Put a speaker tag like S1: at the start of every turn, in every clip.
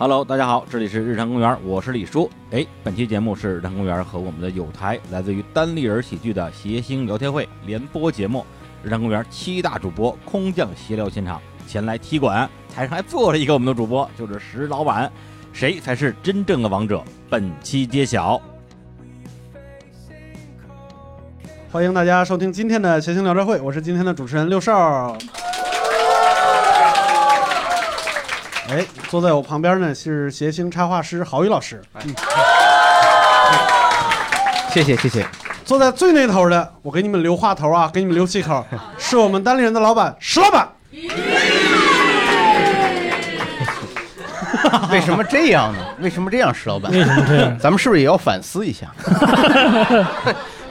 S1: Hello，大家好，这里是日常公园，我是李叔。哎，本期节目是日常公园和我们的友台来自于单立人喜剧的谐星聊天会联播节目。日常公园七大主播空降闲聊现场前来踢馆，台上还坐着一个我们的主播，就是石老板。谁才是真正的王者？本期揭晓。
S2: 欢迎大家收听今天的谐星聊天会，我是今天的主持人六少。哎，坐在我旁边呢是谐星插画师郝宇老师。嗯，
S3: 谢谢谢谢。
S2: 坐在最那头的，我给你们留话头啊，给你们留气口，是我们单立人的老板石老板。
S3: 为什么这样呢？为什么这样，石老板？
S4: 为什么这样？
S3: 咱们是不是也要反思一下？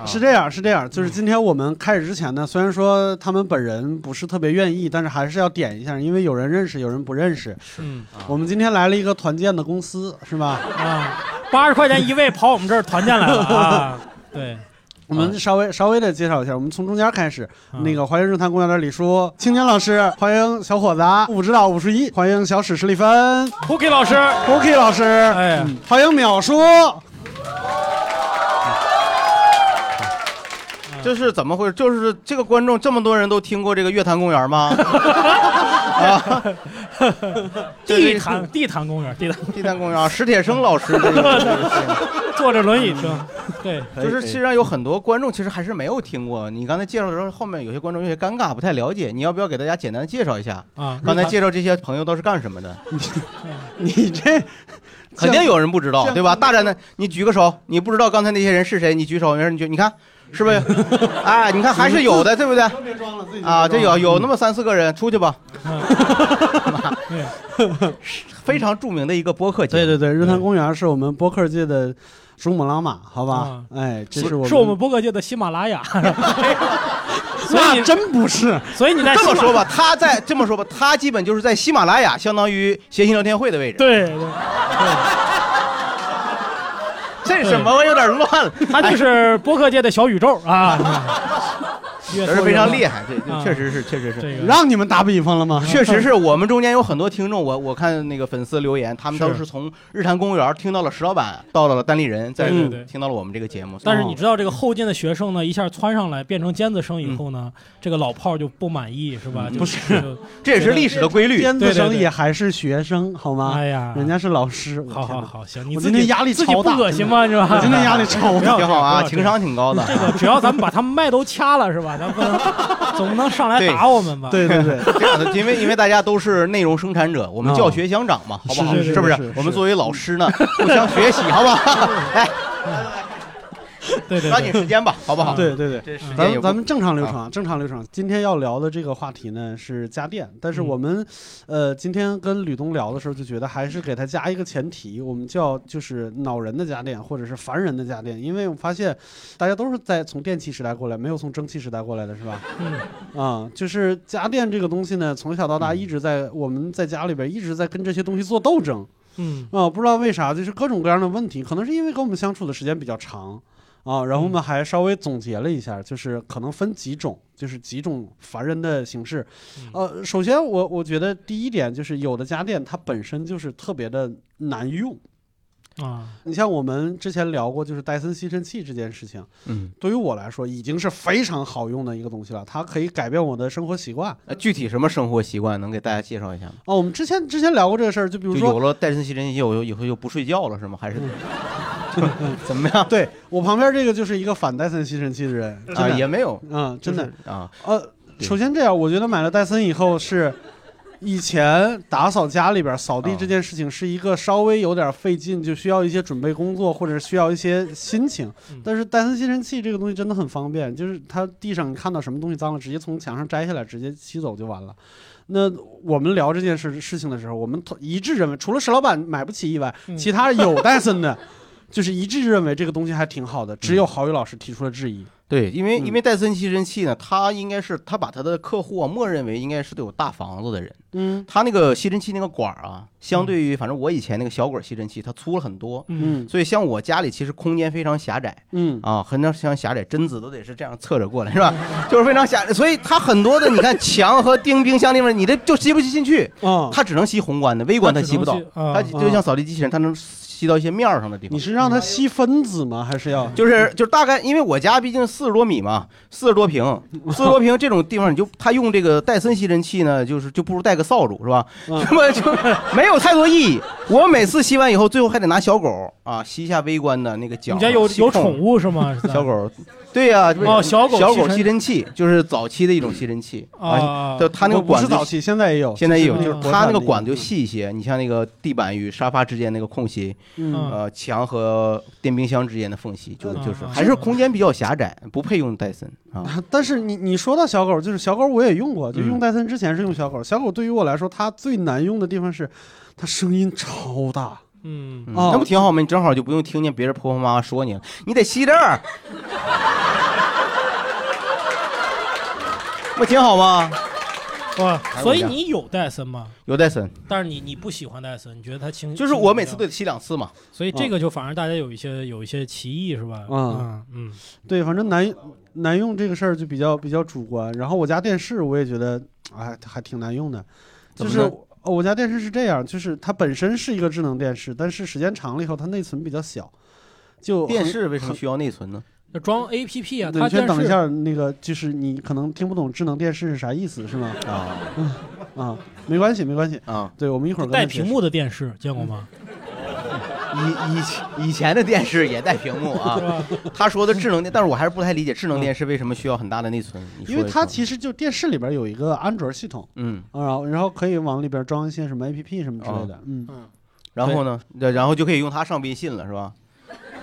S2: 是这样，是这样，就是今天我们开始之前呢，虽然说他们本人不是特别愿意，但是还是要点一下，因为有人认识，有人不认识。
S4: 嗯
S2: 我们今天来了一个团建的公司，是吧？
S4: 啊，八十块钱一位跑我们这儿团建来了啊！对，
S2: 我们稍微稍微的介绍一下，我们从中间开始。
S4: 啊
S2: 那个欢迎日坛公园的李叔、青年老师，欢迎小伙子啊武指导武十一，欢迎小史史蒂芬、
S4: ，Cookie 老师
S2: ，Cookie 老师，
S4: 哎
S2: 嗯欢迎淼叔。
S3: 这是怎么回事？就是这个观众这么多人都听过这个乐坛公园吗？啊，
S4: 地坛地坛公园，地坛
S3: 地坛公园，史铁生老师这个，
S4: 坐着轮椅听，对，
S3: 就是实际上有很多观众其实还是没有听过。你刚才介绍的时候，后面有些观众有些尴尬，不太了解。你要不要给大家简单的介绍一下？
S4: 啊，
S3: 刚才介绍这些朋友都是干什么的？
S2: 你这
S3: 肯定有人不知道，对吧？大胆的，你举个手，你不知道刚才那些人是谁，你举手，没事，你举，你看是不是？哎，你看还是有的，对不对？啊，这有有那么三四个人，出去吧。非常著名的一个播客节目。
S2: 对对对，日坛公园是我们播客界的珠穆朗玛，好吧
S4: 啊？
S2: 哎，这是我
S4: 是我们播客界的喜马拉雅，所以
S2: 真不是，
S4: 所以你在
S3: 这么说吧，他在这么说吧，他基本就是在喜马拉雅，相当于谐星聊天会的位置。
S4: 对对，
S3: 这什么？我有点乱。了，
S4: 他就是播客界的小宇宙啊，越
S3: 这是非常厉害，这
S4: 啊
S3: 这确实是，确实是。
S2: 让你们打比方了吗？
S3: 确实是我们中间有很多听众，我我看那个粉丝留言，他们都是从日坛公园听到了石老板，到了单立人，再
S4: 对对对
S3: 听到了我们这个节目。
S4: 但是你知道这个后进的学生呢，一下窜上来变成尖子生以后呢，这个老炮儿就不满意是吧？
S3: 不是这也是历史的规律。
S2: 尖子
S4: 对对对
S2: 生也还是学生，好吗？
S4: 哎呀，
S2: 人家是老师。
S4: 好好好，行，你自己
S2: 我今天压力
S4: 自己不
S2: 超大
S4: 恶心吗？是吧？
S2: 我今天压力超大。
S3: 挺好啊，情商挺高的。
S4: 这个只要咱们把他们麦都掐了是吧？咱不能总不能上来打我们吧？
S2: 对对对，
S3: 这样的，因为因为大家都是内容生产者，我们教学相长嘛，好不好？
S2: 是是
S3: 不是
S2: 是是？
S3: 我们作为老师呢，互相学习，好不好？来，
S4: 对对
S3: 抓紧时间吧，好不好？
S2: 对对对。
S3: 这时
S2: 咱
S3: 间有
S2: 们咱们正常流程啊，正常流程。今天要聊的这个话题呢是家电，但是
S4: 嗯
S2: 我们，呃，今天跟吕东聊的时候就觉得还是给他加一个前提，我们叫就是恼人的家电或者是烦人的家电，因为我发现大家都是在从电器时代过来，没有从蒸汽时代过来的是吧？
S4: 嗯，
S2: 啊、就是家电这个东西呢，从小到大一直在我们在家里边一直在跟这些东西做斗争。
S4: 嗯
S2: 啊、不知道为啥，就是各种各样的问题，可能是因为跟我们相处的时间比较长啊。然后我们还稍微总结了一下，就是可能分几种，就是几种烦人的形式。呃，首先我我觉得第一点就是有的家电它本身就是特别的难用。
S4: 啊，
S2: 你像我们之前聊过，就是戴森吸尘器这件事情，
S3: 嗯，
S2: 对于我来说已经是非常好用的一个东西了，它可以改变我的生活习惯。
S3: 呃具体什么生活习惯能给大家介绍一下吗？
S2: 哦，我们之前之前聊过这个事儿，就比如说
S3: 有了戴森吸尘器，我以后就不睡觉了是吗？还是 怎么样？
S2: 对我旁边这个就是一个反戴森吸尘器的人，真
S3: 啊，也没有，
S2: 嗯，真的
S3: 就。是啊，
S2: 呃，首先这样，我觉得买了戴森以后是，以前打扫家里边扫地
S3: 啊
S2: 这件事情是一个稍微有点费劲，就需要一些准备工作或者需要一些心情
S4: 嗯。
S2: 但是戴森吸尘器这个东西真的很方便，就是它地上你看到什么东西脏了，直接从墙上摘下来，直接吸走就完了。那我们聊这件事事情的时候，我们同一致认为，除了石老板买不起以外，
S4: 嗯
S2: 其他有戴森的，就是一致认为这个东西还挺好的。只有郝宇老师提出了质疑。
S3: 对，因为
S2: 嗯。
S3: 因为戴森吸尘器呢，它应该是他把他的客户啊，默认为应该是都有大房子的人。
S2: 嗯。
S3: 他那个吸尘器那个管儿啊，相对于反正我以前那个小管吸尘器，它粗了很多。
S2: 嗯。
S3: 所以像我家里其实空间非常狭窄。
S2: 嗯。
S3: 啊，很常非常狭窄，贞子都得是这样侧着过来是吧？就是非常狭窄，所以它很多的你看墙和钉冰箱地方，你这就吸不吸进去，
S2: 啊，
S3: 它只能吸宏观的，微观它吸不到，
S4: 啊
S3: 它就像扫地机器人，它能吸到一些面儿上的地方
S2: 你。是让它吸分子吗？还是要？
S3: 就是就是大概，因为我家毕竟四十多米嘛，四十多平，四十多平这种地方，你就他用这个戴森吸尘器呢，就是就不如带个扫帚是吧？
S2: 嗯
S3: 那么就没有太多意义。我每次吸完以后，最后还得拿小狗啊吸一下微观的那个角。
S4: 你家有有宠物是吗？
S3: 小狗，对呀、就是
S4: 哦小狗
S3: 小狗
S4: 吸尘
S3: 器就是早期的一种吸尘器
S4: 啊
S3: 就它那个管子
S2: 早期，现在也有，
S3: 现在也有，就是它那个管子就细一些。你像那个地板与沙发之间那个空隙，呃，墙和电冰箱之间的缝隙，就
S4: 嗯
S3: 就是
S4: 嗯
S3: 还是空间比较狭窄，不配用戴森啊。
S2: 但是你你说到小狗，就是小狗我也用过，就用
S3: 嗯
S2: 戴森之前是用小狗。小狗对于我来说，它最难用的地方是它声音超大。
S4: 嗯
S3: 那不挺好吗？你正好就不用听见别人婆婆妈妈说你了，你得吸这儿，不挺好吗？
S4: 哇，所以你有戴森吗？
S3: 有戴森，
S4: 但是你你不喜欢戴森，你觉得它轻？
S3: 就是我每次都得吸两次嘛。
S4: 所以这个就反而大家有一些有一些歧义是吧？
S2: 嗯
S4: 嗯嗯
S2: 对，反正难难用这个事儿就比较比较主观。然后我家电视我也觉得，哎，还挺难用的。就是我家电视是这样，就是它本身是一个智能电视，但是时间长了以后，它内存比较小。就
S3: 电视为什么需要内存呢？
S4: 那装 A P P 啊，
S2: 你
S4: 它
S2: 先等一下，那个就是你可能听不懂智能电视是啥意思，是吗？
S3: 啊
S2: 啊，没关系，没关系。
S3: 啊！
S2: 对，我们一会儿
S4: 带屏幕的电视见过吗？
S3: 以以前以前的电视也带屏幕啊？他说的智能电，但是我还是不太理解智能电视为什么需要很大的内存。
S2: 因为它其实就电视里边有一个安卓系统，
S3: 嗯，
S2: 啊然后然后可以往里边装一些什么 APP 什么之类的，嗯，
S3: 然后呢，对然后就可以用它上微信了，是吧？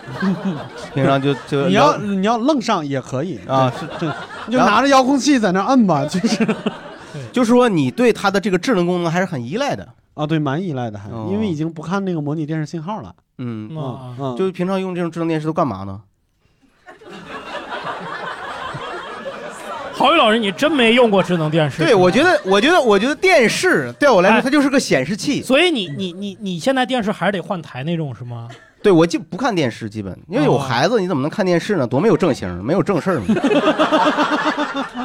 S3: 平常就就
S2: 你要你要愣上也可以
S3: 啊，
S2: 是 这你就拿着遥控器在那摁吧，就是
S3: 就是说你对它的这个智能功能还是很依赖的。
S2: 啊，对，蛮依赖的还，
S3: 哦
S2: 因为已经不看那个模拟电视信号了，
S3: 嗯，
S4: 嗯啊
S2: 嗯，
S3: 就平常用这种智能电视都干嘛呢？
S4: 郝宇老师，你真没用过智能电视？
S3: 对，我觉得，我觉得，我觉得电视对我来说，
S4: 哎
S3: 它就是个显示器。
S4: 所以你你你你现在电视还是得换台那种是吗？
S3: 对我就不看电视，基本因为有
S4: 哦
S3: 孩子，你怎么能看电视呢？多没有正形，没有正事儿嘛。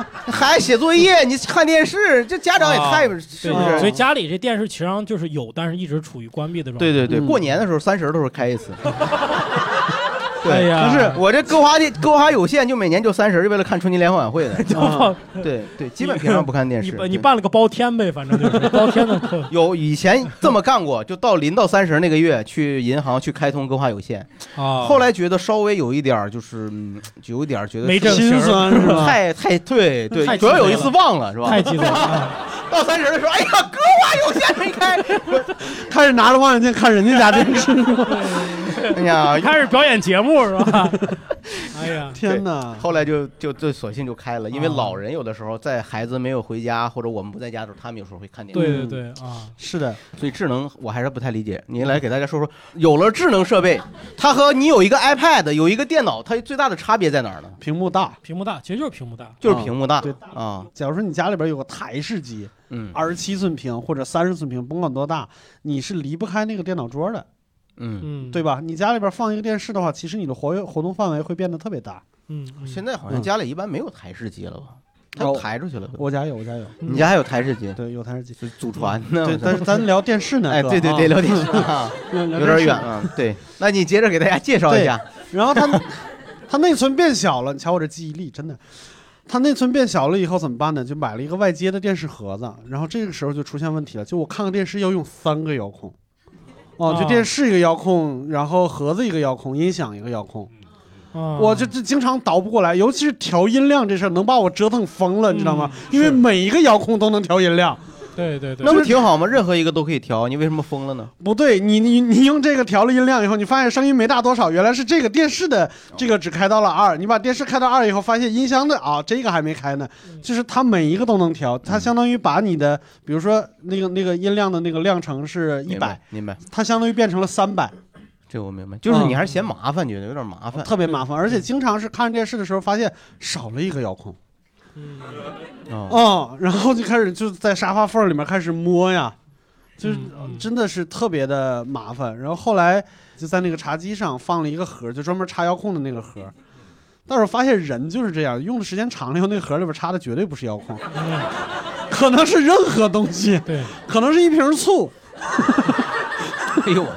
S3: 孩子写作业，你看电视，这家长也太
S4: 啊
S3: 是不
S4: 是所以？家里这电视其实上就是有，但是一直处于关闭的状态。
S3: 对对对，
S2: 嗯
S3: 过年的时候三十都是开一次。对，
S4: 哎呀，
S3: 不是我这歌华的歌华有线，就每年就三十，就为了看春节联欢晚会的。
S2: 啊
S3: 对对，基本平常不看电视。
S4: 你你办了个包天呗，反正就是包天的课。
S3: 有以前这么干过，就到临到三十那个月去银行去开通歌华有线，
S4: 啊，
S3: 后来觉得稍微有一点就是，嗯就有一点觉得
S4: 没正形
S2: 心酸是吧？
S3: 太太对对，主要有一次忘了是吧？
S4: 太激动了。啊
S3: 到三十的时候，哎呀，歌华有线没开，
S2: 开始拿着望远镜看人家家电视，
S3: 哎呀，
S4: 开始表演节目是吧？哎呀，
S2: 天哪！
S3: 后来就就就索性就开了，因为
S4: 啊
S3: 老人有的时候在孩子没有回家或者我们不在家的时候，他们有时候会看电视。
S4: 对对对啊，
S2: 是的，
S3: 所以智能我还是不太理解。您来给大家说说，有了智能设备，它和你有一个 iPad、有一个电脑，它最大的差别在哪儿呢？
S2: 屏幕大。
S4: 屏幕大，其实就是屏幕大。
S3: 就是屏幕大
S2: 对
S3: 啊，
S2: 假如说你家里边有个台式机，
S3: 嗯
S2: 二十七寸屏或者三十寸屏，甭管多大，你是离不开那个电脑桌的，
S3: 嗯。
S4: 嗯，
S2: 对吧？你家里边放一个电视的话，其实你的活跃活动范围会变得特别大。
S4: 嗯，嗯，
S3: 现在好像家里一般没有台式机了吧？它
S2: 哦
S3: 抬出去了。
S2: 我家有，我家有，
S3: 你家还有台式机？
S2: 对，有台式机。
S3: 是祖传呢？
S2: 对，但是咱聊电视呢，
S3: 哎，对对对，
S2: 啊
S3: 聊电视啊，
S2: 有
S3: 有点远。啊。对，那你接着给大家介绍一下。
S2: 然后它它 内存变小了，你瞧我这记忆力真的。它内存变小了以后怎么办呢？就买了一个外接的电视盒子，然后这个时候就出现问题了，就我看个电视要用三个遥控，哦，就
S4: 啊
S2: 电视一个遥控，然后盒子一个遥控，音响一个遥控，
S4: 啊
S2: 我就就经常倒不过来，尤其是调音量这事儿能把我折腾疯了，你知道吗？
S4: 嗯
S2: 因为每一个遥控都能调音量。
S4: 对对对，
S3: 那不挺好吗？任何一个都可以调，你为什么疯了呢？
S2: 不对，你你你用这个调了音量以后，你发现声音没大多少，原来是这个电视的这个只开到了二。你把电视开到二以后，发现音箱的啊这个还没开呢，就是它每一个都能调，它相当于把你的，比如说那个那个音量的那个量程是一百，
S3: 明白，
S2: 它相当于变成了三百。
S3: 这我明白，就是你还是嫌麻烦，觉得有点麻烦。
S2: 特别麻烦，而且经常是看电视的时候发现少了一个遥控，
S3: 哦，
S2: 哦，然后就开始就在沙发缝里面开始摸呀，就是
S4: 嗯嗯
S2: 真的是特别的麻烦。然后后来就在那个茶几上放了一个盒，就专门插遥控的那个盒。但是我发现人就是这样，用的时间长了以后，那个盒里边插的绝对不是遥控，
S4: 嗯
S2: 可能是任何东西，
S4: 对，
S2: 可能是一瓶醋，
S3: 哎呦我，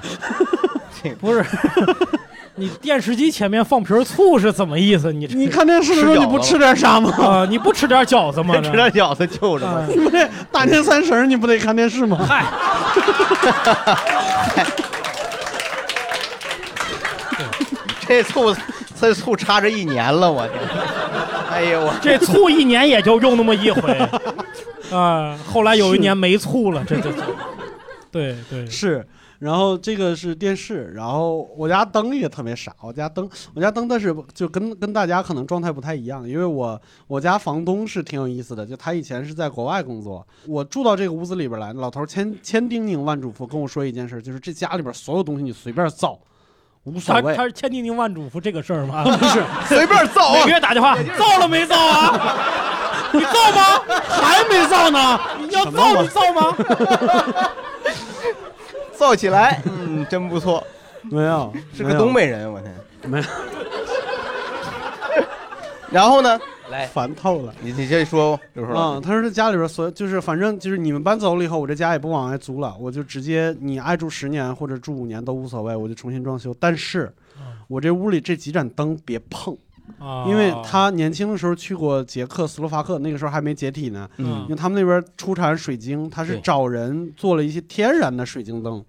S4: 不是。你电视机前面放瓶醋是怎么意思？你
S2: 你看电视的时候你不吃点啥吗？
S4: 啊，你不吃点饺子吗？
S3: 吃点饺子就着
S2: 你不得大年三十儿你不得看电视吗？
S4: 嗨，
S3: 这醋这醋插着一年了，我天！哎呦我，
S4: 这醋一年也就用那么一回啊。后来有一年没醋了，这这这，对对，
S2: 是，然后这个是电视，然后我家灯也特别傻，我家灯，我家灯但是就跟跟大家可能状态不太一样，因为我我家房东是挺有意思的，就他以前是在国外工作，我住到这个屋子里边来，老头千千叮咛万嘱咐跟我说一件事，就是这家里边所有东西你随便造，无所谓
S4: 他他，是千叮咛万嘱咐这个事儿吗？
S2: 不是
S3: 随便造啊
S4: 每个！月打电话，造了没造啊？你造吗？
S2: 还没造呢，
S4: 你要造你造吗？
S3: 造起来，嗯，真不错，
S2: 没有，
S3: 是个东北人，我天。
S2: 没有，
S3: 然后呢？来，
S2: 烦透了。
S3: 你你先说，刘叔
S2: 啊、他说这家里边所就是反正就是你们搬走了以后，我这家也不往外租了，我就直接你爱住十年或者住五年都无所谓，我就重新装修。但是，我这屋里这几盏灯别碰，
S4: 啊
S2: 因为他年轻的时候去过捷克斯洛伐克，那个时候还没解体呢，
S4: 嗯。
S2: 因为他们那边出产水晶，他是找人做了一些天然的水晶灯。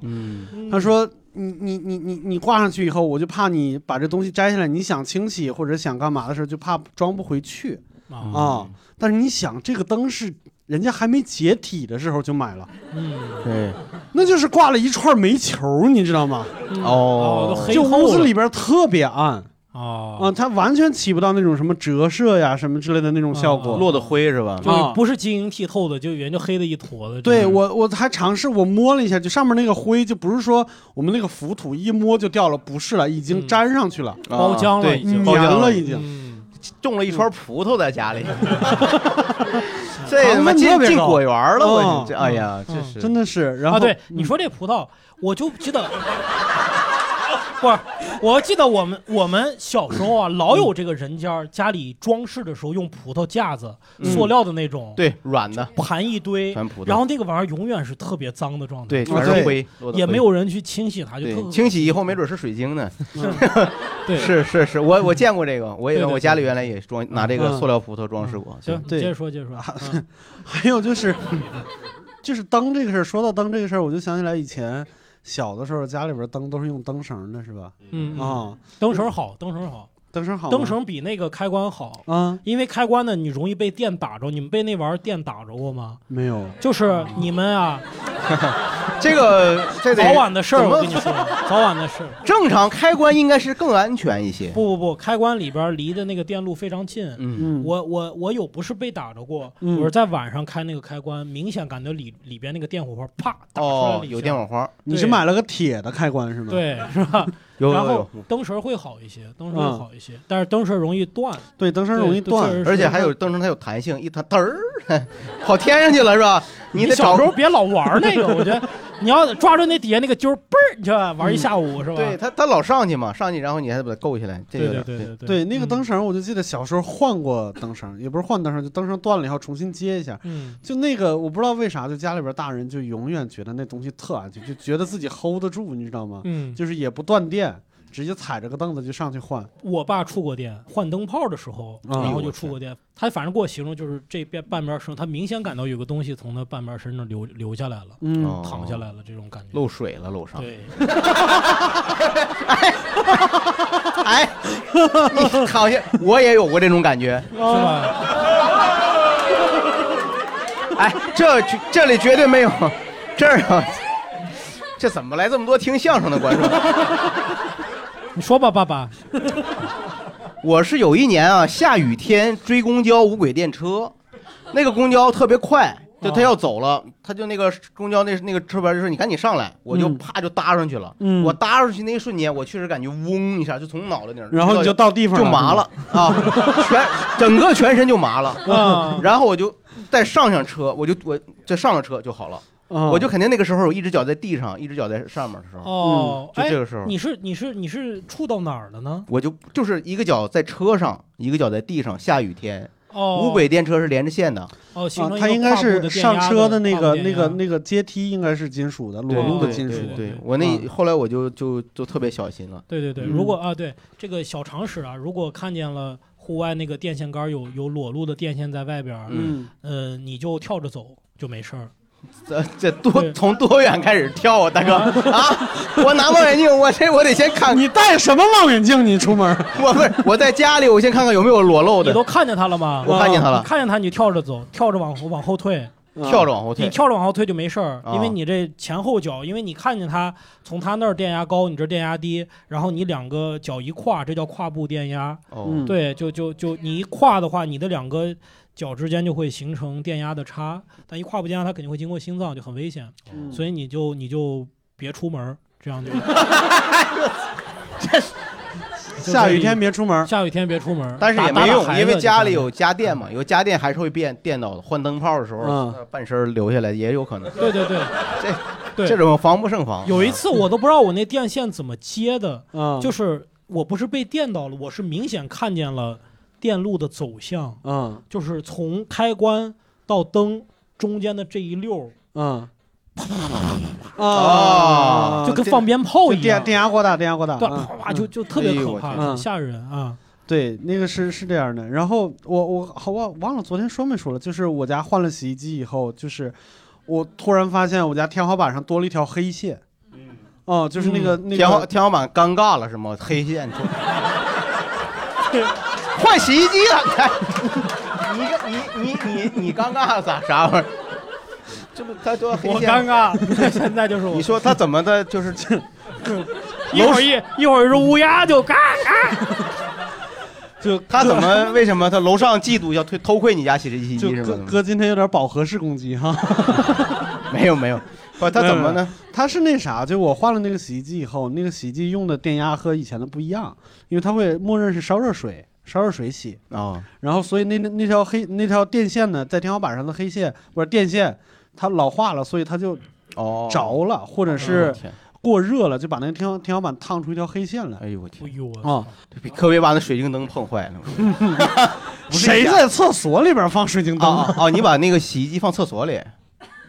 S3: 嗯，
S2: 他说。你你你你你挂上去以后，我就怕你把这东西摘下来，你想清洗或者想干嘛的时候，就怕装不回去。
S4: 啊，
S2: 啊。但是你想，这个灯是人家还没解体的时候就买了，
S4: 嗯，
S3: 对，
S2: 那就是挂了一串煤球，你知道吗？
S3: 哦。
S2: 就屋子里边特别暗啊，
S4: 啊，
S2: 它完全起不到那种什么折射呀什么之类的那种效果。
S3: 落的灰是吧？
S4: 就
S2: 啊。
S4: 不是晶莹剔透的，就原就黑的一坨的。
S2: 对我我还尝试，我摸了一下，就上面那个灰，就不是说我们那个浮土一摸就掉了，不是了，已经
S4: 嗯。
S2: 粘上去了，
S4: 包浆了已经。
S2: 粘了已经。
S4: 嗯，
S3: 种了一串葡萄在家里，这他
S2: 糖
S3: 妈进进果园了，我
S2: 嗯
S3: 这这哎呀，这
S4: 嗯
S3: 是。
S2: 真的是。然后
S4: 啊，对，
S2: 嗯
S4: 你说这葡萄，我就记得，不是，我记得我们我们小时候啊，老有这个人家家里装饰的时候用葡萄架子，
S3: 嗯
S4: 塑料的那种，
S3: 对软的，
S4: 盘一堆，
S3: 全葡萄，
S4: 然后那个玩意儿永远是特别脏的状态，
S3: 对，全是灰，
S4: 也没有人去清洗它，就特
S3: 清洗以后没准是水晶呢。
S4: 对。
S3: 是是是，我我见过这个，我也
S4: 对对
S3: 我家里原来也装拿这个
S2: 嗯
S3: 塑料葡萄装饰过。
S4: 行，
S2: 对
S4: 接着说，接着说。嗯
S2: 还有就是，就是灯这个事儿。说到灯这个事儿，我就想起来以前小的时候，家里边灯都是用灯绳的，是吧？
S4: 嗯，嗯
S2: 啊，
S4: 灯绳好，灯绳好，
S2: 灯绳好，
S4: 灯绳比那个开关好，
S2: 啊，
S4: 因为开关呢，你容易被电打着。你们被那玩意儿电打着过吗？
S2: 没有。
S4: 就是你们啊，
S3: 这个这得
S4: 早晚的事儿，我跟你说，早晚的事儿。
S3: 正常开关应该是更安全一些。
S4: 不不不，开关里边离的那个电路非常近。
S3: 嗯，
S2: 嗯，
S4: 我我我有不是被打着过，
S2: 嗯
S4: 我是在晚上开那个开关，明显感觉里里边那个电火花啪打出来
S3: 哦有电火。花，
S2: 你是买了个铁的开关是吗？
S4: 对，是吧？然后灯绳会好一些，灯绳会
S2: 嗯。
S4: 好一些，但是灯绳容易断，
S2: 对，灯绳容易断。
S3: 而且还有灯绳它有弹性，一弹嘚儿 跑天上去了是吧？你
S4: 你
S3: 得找
S4: 小时候别老玩那个，我觉得你要抓住那底下那个揪儿，嘣儿，你就玩一下午是吧？
S3: 对他，他老上去嘛，上去然后你还得把它够下来，这
S4: 对
S3: 有点
S4: 对对对
S2: 对，那个
S4: 嗯
S2: 灯绳，我就记得小时候换过灯绳，也不是换灯绳，就灯绳断了以后重新接一下。
S4: 嗯，
S2: 就那个，我不知道为啥，就家里边大人就永远觉得那东西特安全，就觉得自己 hold 得住，你知道吗？
S4: 嗯，
S2: 就是也不断电，直接踩着个凳子就上去换。
S4: 我爸触过电，换灯泡的时候，
S2: 啊
S4: 然后就触过电。他反正给我形容就是这边半边身，他明显感到有个东西从他半边身上流流下来了，
S2: 嗯，
S3: 哦
S4: 淌下来了这种感觉。
S3: 漏水了楼上。
S4: 对，
S3: 哎，你好像我也有过这种感觉。
S4: 是吧？
S3: 哎，这这里绝对没有，这儿啊，这怎么来这么多听相声的观众？
S4: 你说吧，爸爸。
S3: 我是有一年啊，下雨天追公交无轨电车，那个公交特别快，就他要走了，他就那个公交那那个车牌就说你赶紧上来，我就
S2: 嗯
S3: 啪就搭上去了。
S2: 嗯，
S3: 我搭上去那一瞬间，我确实感觉嗡一下，就从脑袋顶儿，
S2: 然后你就到地方
S3: 就麻了啊，全 整个全身就麻了。
S4: 啊，
S3: 然后我就再上上车，我就我再上了车就好了。
S2: 嗯
S3: 我就肯定那个时候，我一只脚在地上，一只脚在上面的时候，
S4: 哦，哎
S3: 就这，个时候，
S4: 你是你是你是触到哪儿了呢？
S3: 我就就是一个脚在车上，一个脚在地上。下雨天，
S4: 哦，
S3: 无轨电车是连着线的，
S4: 哦，形
S2: 啊
S4: 成，一个
S2: 它应该
S4: 跨步
S2: 是上车
S4: 的电压
S2: 车那个
S4: 步电压
S2: 那个那个阶梯应该是金属的，裸露的
S4: 对对
S2: 金属。
S3: 对我那
S2: 嗯
S3: 后来我就就就特别小心了。
S4: 对对对，
S2: 嗯
S4: 如果啊，对这个小常识啊，如果看见了户外那个电线杆有有裸露的电线在外边儿，
S2: 嗯，
S4: 呃，你就跳着走就没事儿。
S3: 这这多从多远开始跳啊，大哥啊！我拿望远镜，我这我得先看，
S2: 你带什么望远镜？你出门？
S3: 我不是我在家里，我先看看有没有裸露的，
S4: 你都看见他了吗？
S3: 我看见他了
S4: 看见他，你跳着走，跳着往后往后退，
S3: 跳着往后退。
S4: 你跳着往后退就没事儿，
S3: 啊。
S4: 因为你这前后脚，因为你看见他从他那儿电压高，你这电压低，然后你两个脚一跨，这叫跨步电压。
S3: 哦，
S2: 嗯。
S4: 对，就就就你一跨的话，你的两个脚之间就会形成电压的差，但一跨步电压它肯定会经过心脏，就很危险，
S2: 嗯
S4: 所以你就你就别出门儿，这样就 就
S2: 下雨天别出门。
S4: 下雨天别出门，
S3: 但是也没用，因为家里有家电嘛，有家电还是会变电到的。换灯泡的时候，半身留下来也有可能。
S4: 对对对，
S3: 这
S4: 对
S3: 这种防不胜防。
S4: 有一次我都不知道我那电线怎么接的，
S2: 嗯，
S4: 就是我不是被电到了，我是明显看见了电路的走向，
S2: 嗯
S4: 就是从开关到灯中间的这一溜儿，
S2: 嗯
S3: 啊
S4: 就跟放鞭炮一样，
S2: 电电压过大，电压过大。
S4: 啪啪就就特别可怕，很吓人啊！
S2: 对，那个是是这样的。然后我我好忘忘了昨天说没说了，就是我家换了洗衣机以后，就是我突然发现我家天花板上多了一条黑线。嗯哦，就是那个、那
S3: 天花
S2: 个
S3: 天花板尴尬了是吗？黑线，换洗衣机了，看 你你你你你尴尬咋啥玩意儿？这不他说黑
S4: 我
S3: 线，
S4: 尴尬，现在就是我
S3: 你。说他怎么的？就是
S4: 一会儿一一会儿是乌鸦就嘎嘎，
S2: 就
S3: 他怎么为什么他楼上嫉妒要推偷窥你家洗衣机
S2: 就是哥
S3: 吗？
S2: 哥今天有点饱和式攻击哈。
S3: 没有没有，不他怎么呢？
S2: 他是那啥，就我换了那个洗衣机以后，那个洗衣机用的电压和以前的不一样，因为它会默认是烧热水，烧热水洗，
S3: 啊
S2: 然后所以那那那条黑那条电线呢，在天花板上的黑线不是电线，它老化了，所以它就
S3: 哦，
S2: 着了，或者是过热了，就把那个天花天花板烫出一条黑线来。
S3: 哎呦我天
S4: 哎，呦我
S2: 啊！
S3: 比可别把那水晶灯碰坏了。
S2: 谁在厕所里边放水晶灯？
S3: 哦哦哦，你把那个洗衣机放厕所里，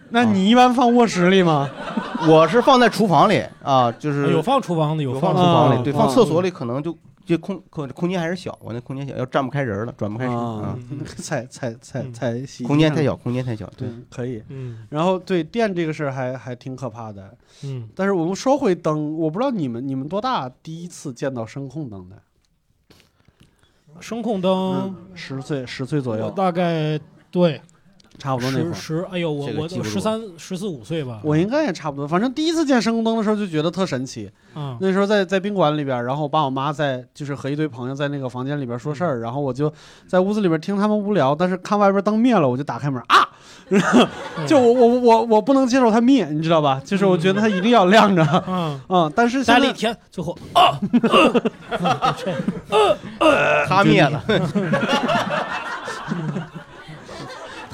S2: 那你一般放卧室里吗？
S3: 我是放在厨房里啊，就是
S4: 有放厨房的，
S3: 有
S4: 放
S3: 放厨房里，
S2: 啊
S3: 对，
S2: 啊
S3: 放厕所里可能就就空空空间还是小，我那空间小，要站不开人了，转不开身
S2: 啊
S3: 啊，
S4: 嗯，
S2: 踩踩踩
S4: 嗯
S2: 踩洗衣机上
S3: 空间太小，空间太小，对
S2: 对，，可以。
S4: 嗯
S2: 然后对电这个事儿还还挺可怕的，
S4: 嗯，
S2: 但是我们说回灯，我不知道你们你们多大第一次见到声控灯的？
S4: 声控灯
S2: 嗯，十岁十岁左右，
S4: 大概对十
S2: 差不多那会儿。
S4: 十，哎呦，我我十三十四五岁吧，
S2: 我应该也差不多，反正第一次见声控灯的时候就觉得特神奇。
S4: 嗯，
S2: 那时候在在宾馆里边，然后我爸我妈在就是和一堆朋友在那个房间里边说事儿，然后我就在屋子里边听他们无聊，但是看外边灯灭了，我就打开门啊，就我我我我不能接受它灭，你知道吧？就是我觉得它一定要亮着，
S4: 嗯，
S2: 嗯，但是现在
S4: 待了一天，最后 啊，
S3: 他灭了，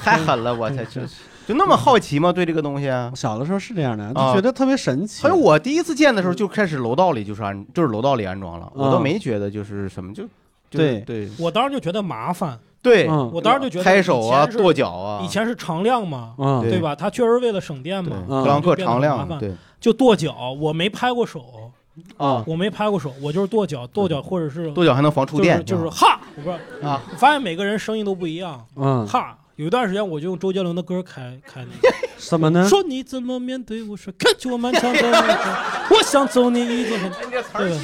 S3: 太狠了，我才真是就那么好奇吗？对这个东西啊？
S2: 小的时候是这样的，就
S3: 啊
S2: 觉得特别神奇。
S3: 还有我第一次见的时候就开始楼道里就是安，就是楼道里安装了，我都
S2: 嗯
S3: 没觉得就是什么就。就
S2: 对。
S3: 对。
S4: 我当时就觉得麻烦，
S3: 对，
S2: 嗯。
S4: 我当时就觉得
S3: 拍手啊，跺脚啊，
S4: 以前是常亮嘛，
S2: 嗯，
S3: 对。
S4: 对吧？它确实为了省电嘛，
S2: 嗯。
S3: 克朗克常亮，对。
S4: 就跺脚，我没拍过手，
S2: 啊，
S4: 我没拍过手，我就是跺脚，跺脚或者是
S3: 跺脚还能防触电，
S4: 就是就是哈，我不知道
S3: 啊，
S4: 我发现每个人声音都不一样，
S2: 嗯，
S4: 哈。有一段时间我就用周杰伦的歌开开那个，
S2: 怎么呢？
S4: 说你怎么面对我，说看着我漫长的路 我想走你一座很对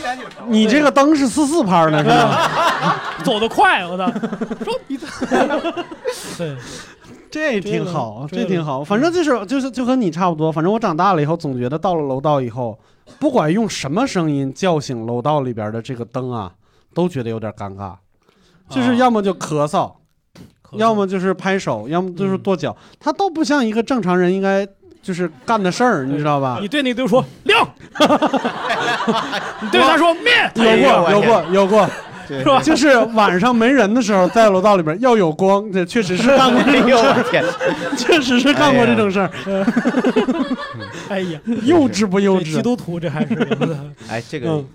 S2: 你这个灯是四四拍呢是吧？
S4: 走得快，我操！说你对，
S2: 这挺好，
S4: 这
S2: 挺好。反正就是就是就和你差不多。反正我长大了以后，总觉得到了楼道以后，不管用什么声音叫醒楼道里边的这个灯啊，都觉得有点尴尬。就是要么就，咳嗽要么就是拍手，要么就是跺脚，他都不像一个正常人应该就是干的事儿，你知道吧？
S4: 你？对那个说亮，你对他说灭，
S2: 有过，有过，有过，
S4: 是吧？
S2: 就是晚上没人的时候，在楼道里边要有光，这确实是干过这
S3: 哎
S2: 种事儿，确实是干过这种事儿，
S4: 哎呀，
S2: 幼稚不幼稚？
S4: 基督徒这还是。
S3: 哎，这个
S2: 嗯，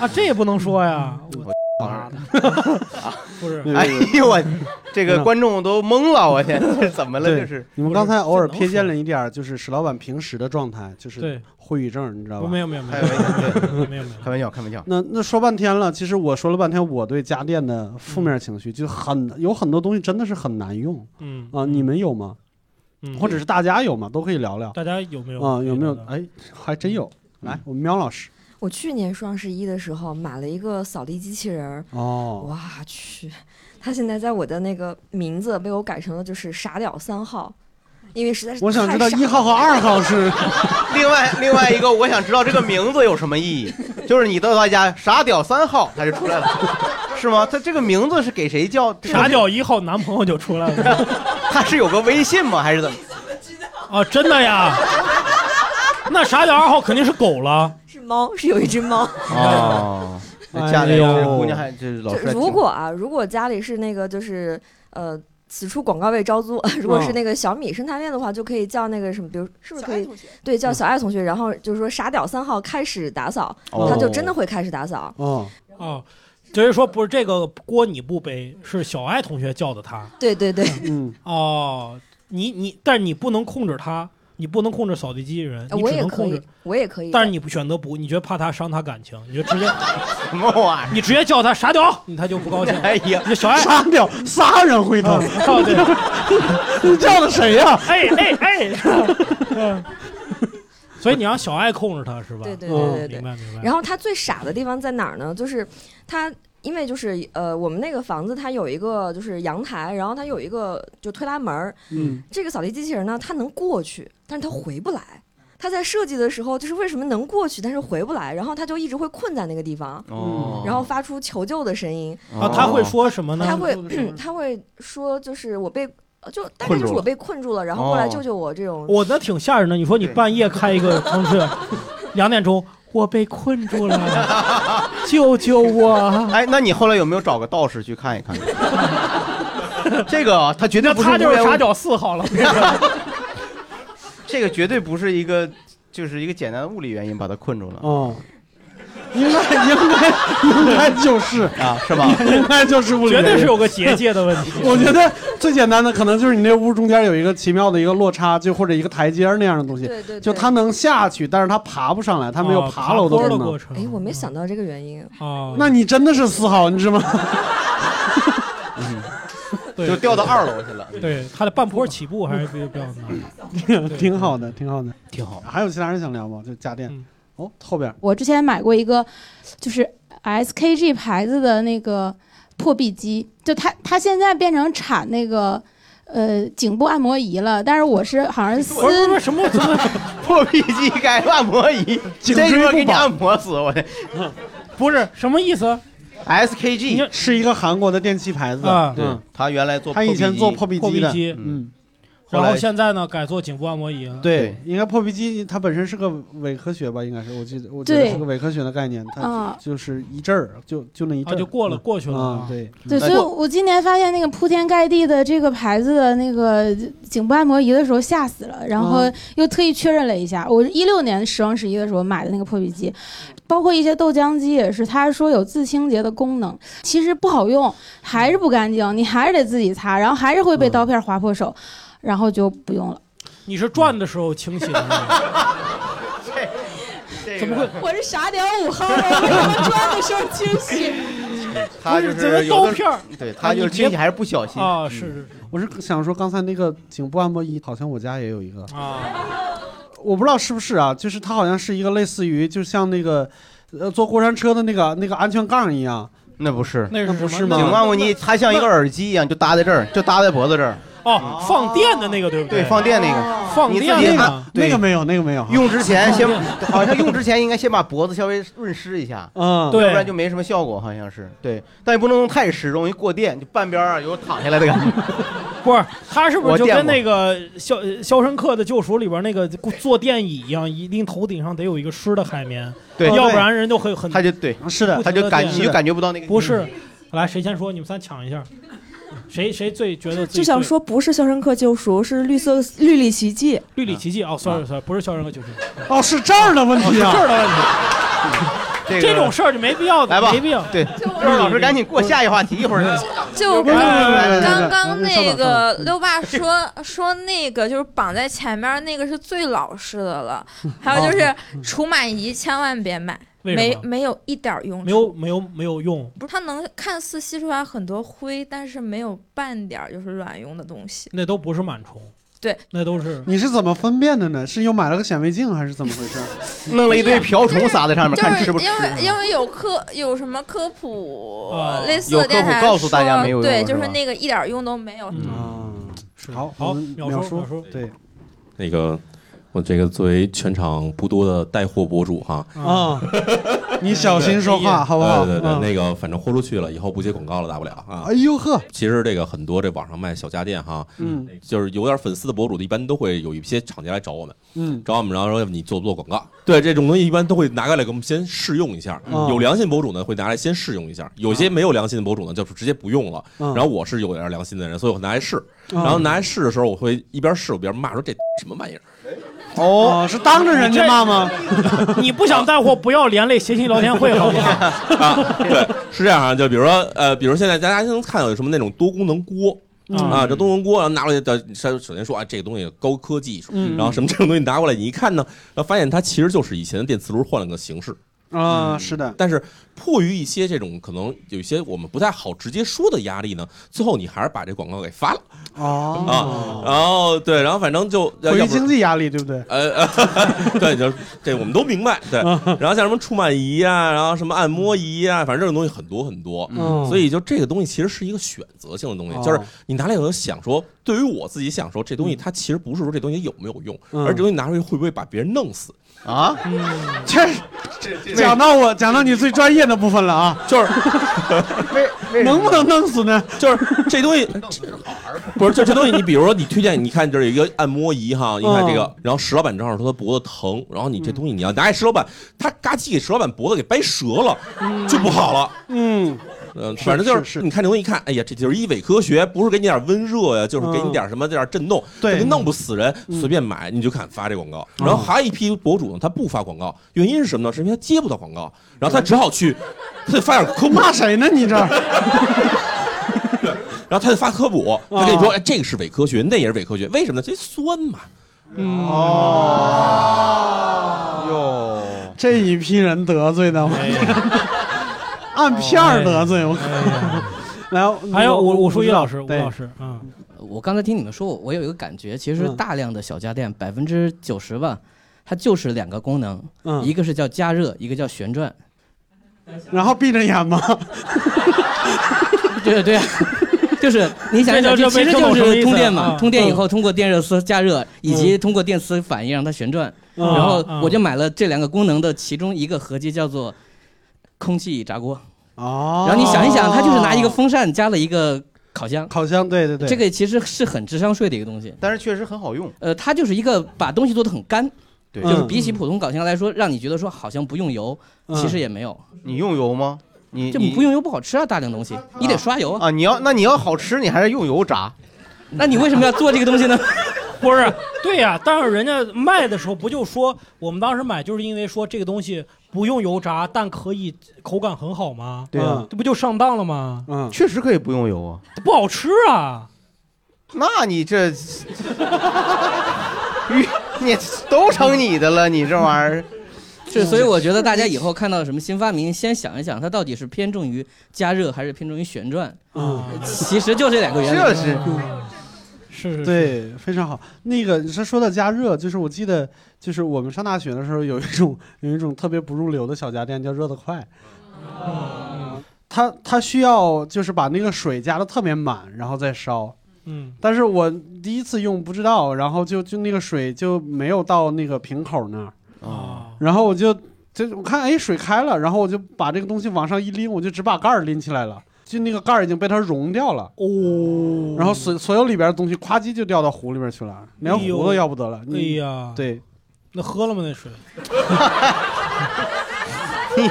S4: 啊，这也不能说呀，
S3: 我
S4: 妈的，不是。
S3: 哎呦我，这个观众都懵了，我天，这怎么了？
S2: 对
S3: 这是。
S2: 你们刚才偶尔瞥见了一点，就是史老板平时的状态，就是
S4: 对，
S2: 会语症，你知道吧？
S4: 没？有没有没
S3: 开
S4: 有。
S3: 玩笑，对，
S4: 没有没有没有，
S3: 开玩笑，开玩笑。
S2: 那那说半天了，其实我说了半天，我对家电的负面情绪就很有很多东西真的是很难用。
S4: 嗯。
S2: 啊，你们有吗？
S4: 嗯。
S2: 或者是大家有吗？都可以聊聊。
S4: 大家有没有？
S2: 啊，有没有？哎，还真有。来，我们喵老师
S5: 我去年双十一的时候买了一个扫地机器人儿，
S2: 哦，
S5: 哇去，它现在在我的那个名字被我改成了就是傻屌三号，因为实在是
S2: 我想知道一号和二号是
S3: 另外另外一个，我想知道这个名字有什么意义？就是你到他家傻屌三号，他就出来了，是吗？他这个名字是给谁叫？
S4: 傻屌一号男朋友就出来了
S3: 他是有个微信吗？还是怎么？
S4: 啊，真的呀？那傻屌二号肯定是狗了，
S5: 是猫，是有一只猫。
S3: 哦，那家里这姑娘还这老
S5: 就
S3: 师还挺
S5: 如果啊，如果家里是那个就是呃。此处广告位招租。如果是那个小米生态链的话，就可以叫那个什么，比如是不是可以对叫小爱同学，然后就是说傻屌三号开始打扫，
S3: 哦
S5: 他就真的会开始打扫。
S2: 哦，
S4: 哦，就是说不是这个锅你不背，是小爱同学叫的他。
S5: 对对对，
S2: 嗯，
S4: 哦，你你，但是你不能控制他，你不能控制扫地机器人，你
S5: 我也可以
S4: 只能控制。，
S5: 我也可以。
S4: 但是你不选择不，你觉得怕他伤他感情，你就直接
S3: 什么玩意儿
S4: 你直接叫他傻屌，你他就不高兴？
S3: 哎呀，
S4: 你小爱，
S2: 傻屌仨人回头，
S4: 哦对，
S2: 你叫的谁呀？
S4: 哎哎哎，嗯所以你让小爱控制他是吧？
S5: 对对
S2: 嗯
S5: 对对对
S4: 明。白明白。
S5: 然后他最傻的地方在哪儿呢？就是他，因为就是呃，我们那个房子它有一个就是阳台，然后它有一个就推拉门儿。
S2: 嗯，
S5: 这个扫地机器人呢，它能过去，但是它回不来。他在设计的时候，就是为什么能过去，但是回不来，然后他就一直会困在那个地方，
S3: 哦，
S5: 然后发出求救的声音。
S4: 啊，他会说什么呢？
S5: 他会 他会说，就是我被呃就就是我被困住了，然后过来
S3: 哦
S5: 救救我这种。
S4: 我那挺吓人的。你说你半夜开一个 城市，两点钟，我被困住了，救救我！
S3: 哎，那你后来有没有找个道士去看一看？这个啊他绝对不是
S4: 他就是傻屌四号了。
S3: 这个绝对不是一个，就是一个简单的物理原因把他困住了
S2: 哦，应该应该应该就是，
S3: 啊，是吧？
S2: 应该就是物理
S4: 绝对是有个结界的问题。
S2: 我觉得最简单的可能就是你那屋中间有一个奇妙的一个落差，就或者一个台阶那样的东西，
S5: 对对，对
S2: 就它能下去，但是它爬不上来，它没有
S4: 啊
S2: 爬楼的。
S4: 过程。
S5: 哎，我没想到这个原因。
S4: 哦，
S2: 那你真的是四号，你知道吗？
S4: 对
S3: 就掉到二楼去了，
S4: 对他的半坡起步还是比比较难。
S2: 挺好的，挺好的。
S3: 挺好。
S2: 还有其他人想聊吗？就家电
S4: 嗯。
S2: 哦，后边
S6: 我之前买过一个，就是 SKG 牌子的那个破壁机，就它它现在变成产那个呃颈部按摩仪了，但是我是好像是
S4: 不是不
S6: 私
S4: 什么什么，
S3: 破壁机改按摩仪，
S2: 颈
S3: 这
S2: 椎
S3: 给你按摩死我的。
S4: 不是什么意思
S3: SKG，
S2: 是一个韩国的电器牌子。
S4: 啊？
S3: 对
S2: 嗯，
S3: 他原来做
S2: 他以前做破
S3: 壁
S2: 壁机的。
S4: 破壁机，
S2: 嗯，
S3: 后来
S4: 然后现在呢改做颈部按摩仪了。
S2: 对，应该破壁机它本身是个伪科学吧？应该是，我记得我记得是个伪科学的概念，它
S6: 啊。
S2: 就是一阵儿，就就那一阵
S4: 啊，
S2: 儿
S4: 就过了过去了。
S2: 对，
S6: 对，所以我今年发现那个铺天盖地的这个牌子的那个颈部按摩仪的时候吓死了，然后
S2: 嗯
S6: 又特意确认了一下，我一六年双十一的时候买的那个破壁机，包括一些豆浆机也是，他说有自清洁的功能，其实不好用，还是不干净，你还是得自己擦，然后还是会被
S2: 嗯。
S6: 刀片划破手，然后就不用了。
S4: 你是转的时候清洗的吗？怎么会？
S6: 我是傻屌五号，我为什么转的时候清洗？
S3: 他就是有的，
S4: 刀片儿
S3: 对他就是清洗还是不小心
S4: 啊？
S3: 是
S4: 是是
S2: 我是想说刚才那个颈部按摩仪，好像我家也有一个，
S4: 是啊，
S2: 我不知道是不是啊，就是它好像是一个类似于就像那个呃坐过山车的那个那个安全杠一样。
S3: 那不是。
S4: 那
S2: 不是吗
S3: 颈部按摩仪，它像一个耳机一样，就搭在这儿，就搭在脖子这儿。
S4: 哦，放电的那个对不
S3: 对，
S4: 对？
S3: 放电那个，
S4: 放电那
S3: 个
S2: 那个没有，那个没有。
S3: 用之前先好像用之前应该先把脖子稍微润湿一下，
S2: 嗯，
S4: 对
S3: 要不然就没什么效果，好像是。对，但也不能用太湿，容易过电，就半边儿啊有躺下来的感觉。
S4: 不是，他是不是就跟那个《肖肖申克的救赎》里边那个坐电椅一样，一定头顶上得有一个湿的海绵，
S3: 对，
S4: 要不然人就会很
S3: 他就对，
S2: 是的，
S3: 他就感
S4: 不
S3: 你就感觉不到那个
S4: 不是。来，谁先说？你们仨抢一下，谁谁最觉得自己最
S7: 就想说不是《肖申克救赎》，是绿色绿里奇迹。
S4: 绿里奇迹哦，sorry sorry，不是肖申克救赎，
S2: 哦，是这儿的问题啊。
S4: 这儿的问题，
S3: 这个
S4: 这种事儿就没必要，
S3: 来吧
S4: 没必要。
S3: 对，周老师赶紧过下一话题，一会儿
S8: 就刚刚那个六爸说说那个就是绑在前面那个是最老式的了，还有就是除螨仪千万别买，没
S4: 为什么？
S8: 没有一点用处。
S4: 没有没有没有用，
S8: 不是它能看似吸出来很多灰，但是没有半点就是卵用的东西。
S4: 那都不是螨虫。
S8: 对，
S4: 那都是
S2: 你是怎么分辨的呢？是又买了个显微镜还是怎么回事？
S3: 弄了一堆瓢虫撒在上面，
S8: 就是
S3: 看吃不吃。
S8: 因为因为有科有什么科普、
S4: 哦
S8: 类似
S3: 有科普
S8: 的电台
S3: 告诉大家没有用
S8: 对，就是那个一点用都没有。
S4: 嗯
S2: 好，
S4: 好秒叔
S2: 对
S9: 那个我这个作为全场不多的带货博主哈，
S2: 啊，你小心说话好不好？
S9: 对对对，
S2: 嗯
S9: 那个反正豁出去了，以后不接广告了，大不了啊
S2: 哎。呦呵，
S9: 其实这个很多这网上卖小家电哈，
S2: 嗯
S9: 就是有点粉丝的博主，一般都会有一些厂家来找我们，
S2: 嗯
S9: 找我们，然后说你做不做广告？对，这种东西一般都会拿过来给我们先试用一下。
S2: 嗯
S9: 有良心博主呢，会拿来先试用一下；有些没有良心的博主呢，就是直接不用了。
S2: 嗯，
S9: 然后我是有点良心的人，所以我拿来试。
S2: 然
S9: 然后拿来试的时候，我会一边试我一边骂说这什么玩意儿。
S2: 哦，是当着人家骂吗？
S4: 你不想带货，不要连累谐星聊天会，好不好？
S9: 啊，对，是这样啊，就比如说，呃，比如现在大家能看到有什么那种多功能锅。
S4: 嗯
S9: 啊，这多功能锅，然后拿过来的，首首先说啊，这个东西高科技，
S2: 嗯
S9: 然后什么这种东西拿过来，你一看呢，然后发现它其实就是以前的电磁炉换了个形式，
S2: 啊，是的，
S9: 但是迫于一些这种可能有一些我们不太好直接说的压力呢，最后你还是把这广告给发了。
S2: 哦。
S9: 啊，然后对，然后反正就要
S2: 回忆
S9: 要不
S2: 经济压力，对不对？
S9: 呃，呃 对，就是这我们都明白，对。然后像什么触满仪呀，然后什么按摩仪呀，反正这种东西很多很多。
S2: 嗯，
S9: 所以就这个东西其实是一个选择性的东西，
S2: 哦。
S9: 就是你拿来有想说，对于我自己想说，这东西它其实不是说这东西有没有用，
S2: 嗯。
S9: 而这东西拿出去会不会把别人弄死，
S3: 啊，
S2: 确实讲到我讲到你最专业的部分了啊，
S9: 就是。
S2: 能不能弄死呢？
S9: 就是这东西，不是就这东西，你比如说你推荐，你看这儿有一个按摩仪哈，你看这个，然后石老板正好说他脖子疼，然后你这东西你要拿给石老板，他嘎叽给石老板脖子给掰折了，就不好了。
S2: 嗯，
S9: 嗯，反正就是
S2: 是
S9: 你看这东西一看，哎呀，这就是一伪科学，不是给你点温热呀，就是给你点什么点震动，
S2: 对
S9: 这个弄不死人，
S2: 嗯
S9: 随便买你就看发这广告。然后还有一批博主呢，他不发广告，原因是什么呢？是因为他接不到广告，然后他只好去，他得发点科普，
S2: 骂谁呢？你这儿
S9: 然后他就发科普，他跟你说，哎，这个是伪科学，那也是伪科学，为什么呢？这酸嘛。
S3: 哦哟，
S2: 这一批人得罪的，
S4: 哎呀
S2: 按片儿得罪我。来，
S4: 还有武武术一老师，吴老师，嗯，
S10: 我刚才听你们说，我我有一个感觉，其实
S2: 嗯
S10: 大量的小家电百分之九十吧，它就是两个功能，
S2: 嗯，
S10: 一个是叫加热，一个叫旋转。
S2: 然后闭着眼吗？
S10: 对对啊，就是你想一想，其实就是通电嘛
S4: 啊，
S10: 通电以后通过电热丝加热，以及通过电磁反应让它旋转。
S2: 嗯
S10: 然后
S4: 啊
S10: 我就买了这两个功能的其中一个合集，叫做空气炸锅。
S2: 哦，
S10: 然后你想一想，它就是拿一个风扇加了一个烤箱，
S2: 烤箱，对对对，
S10: 这个其实是很智商税的一个东西。
S3: 但是确实很好用，
S10: 呃，它就是一个把东西做的很干，
S3: 对
S10: 就是
S2: 嗯
S10: 比起普通烤箱来说，让你觉得说好像不用油，
S2: 嗯
S10: 其实也没有。
S3: 你用油吗？你
S10: 这
S3: 你
S10: 不用油不好吃啊，大量东西你得刷油啊。
S3: 啊？你要那你要好吃，你还是用油炸。
S10: 那你为什么要做这个东西呢？
S4: 不是，对呀、但是人家卖的时候不就说我们当时买就是因为说这个东西不用油炸，但可以口感很好吗？
S3: 对啊
S2: 嗯
S4: 这不就上当了吗？
S2: 嗯，
S3: 确实可以不用油啊。
S4: 不好吃啊！
S3: 那你这，你你都成你的了，你这玩意儿。
S10: 是，所以我觉得大家以后看到什么新发明，先想一想它到底是偏重于加热还是偏重于旋转。
S2: 嗯，
S10: 其实就这两个原理。
S3: 这是
S4: 是是，
S2: 对，非常好。那个他说到加热，就是我记得，就是我们上大学的时候有一种 有一种特别不入流的小家电叫热得快，它它需要就是把那个水加的特别满，然后再烧。
S4: 嗯，
S2: 但是我第一次用不知道，然后就就那个水就没有到那个瓶口那儿，
S4: 啊，
S2: 然后我就就我看哎水开了，然后我就把这个东西往上一拎，我就只把盖儿拎起来了，就那个盖儿已经被它融掉了，
S4: 哦，
S2: 然后所所有里边的东西咵叽就掉到湖里边去了，连湖都要不得了。
S4: 哎
S2: 你
S4: 呀，
S2: 对，
S4: 那喝了吗？那水？
S3: 你，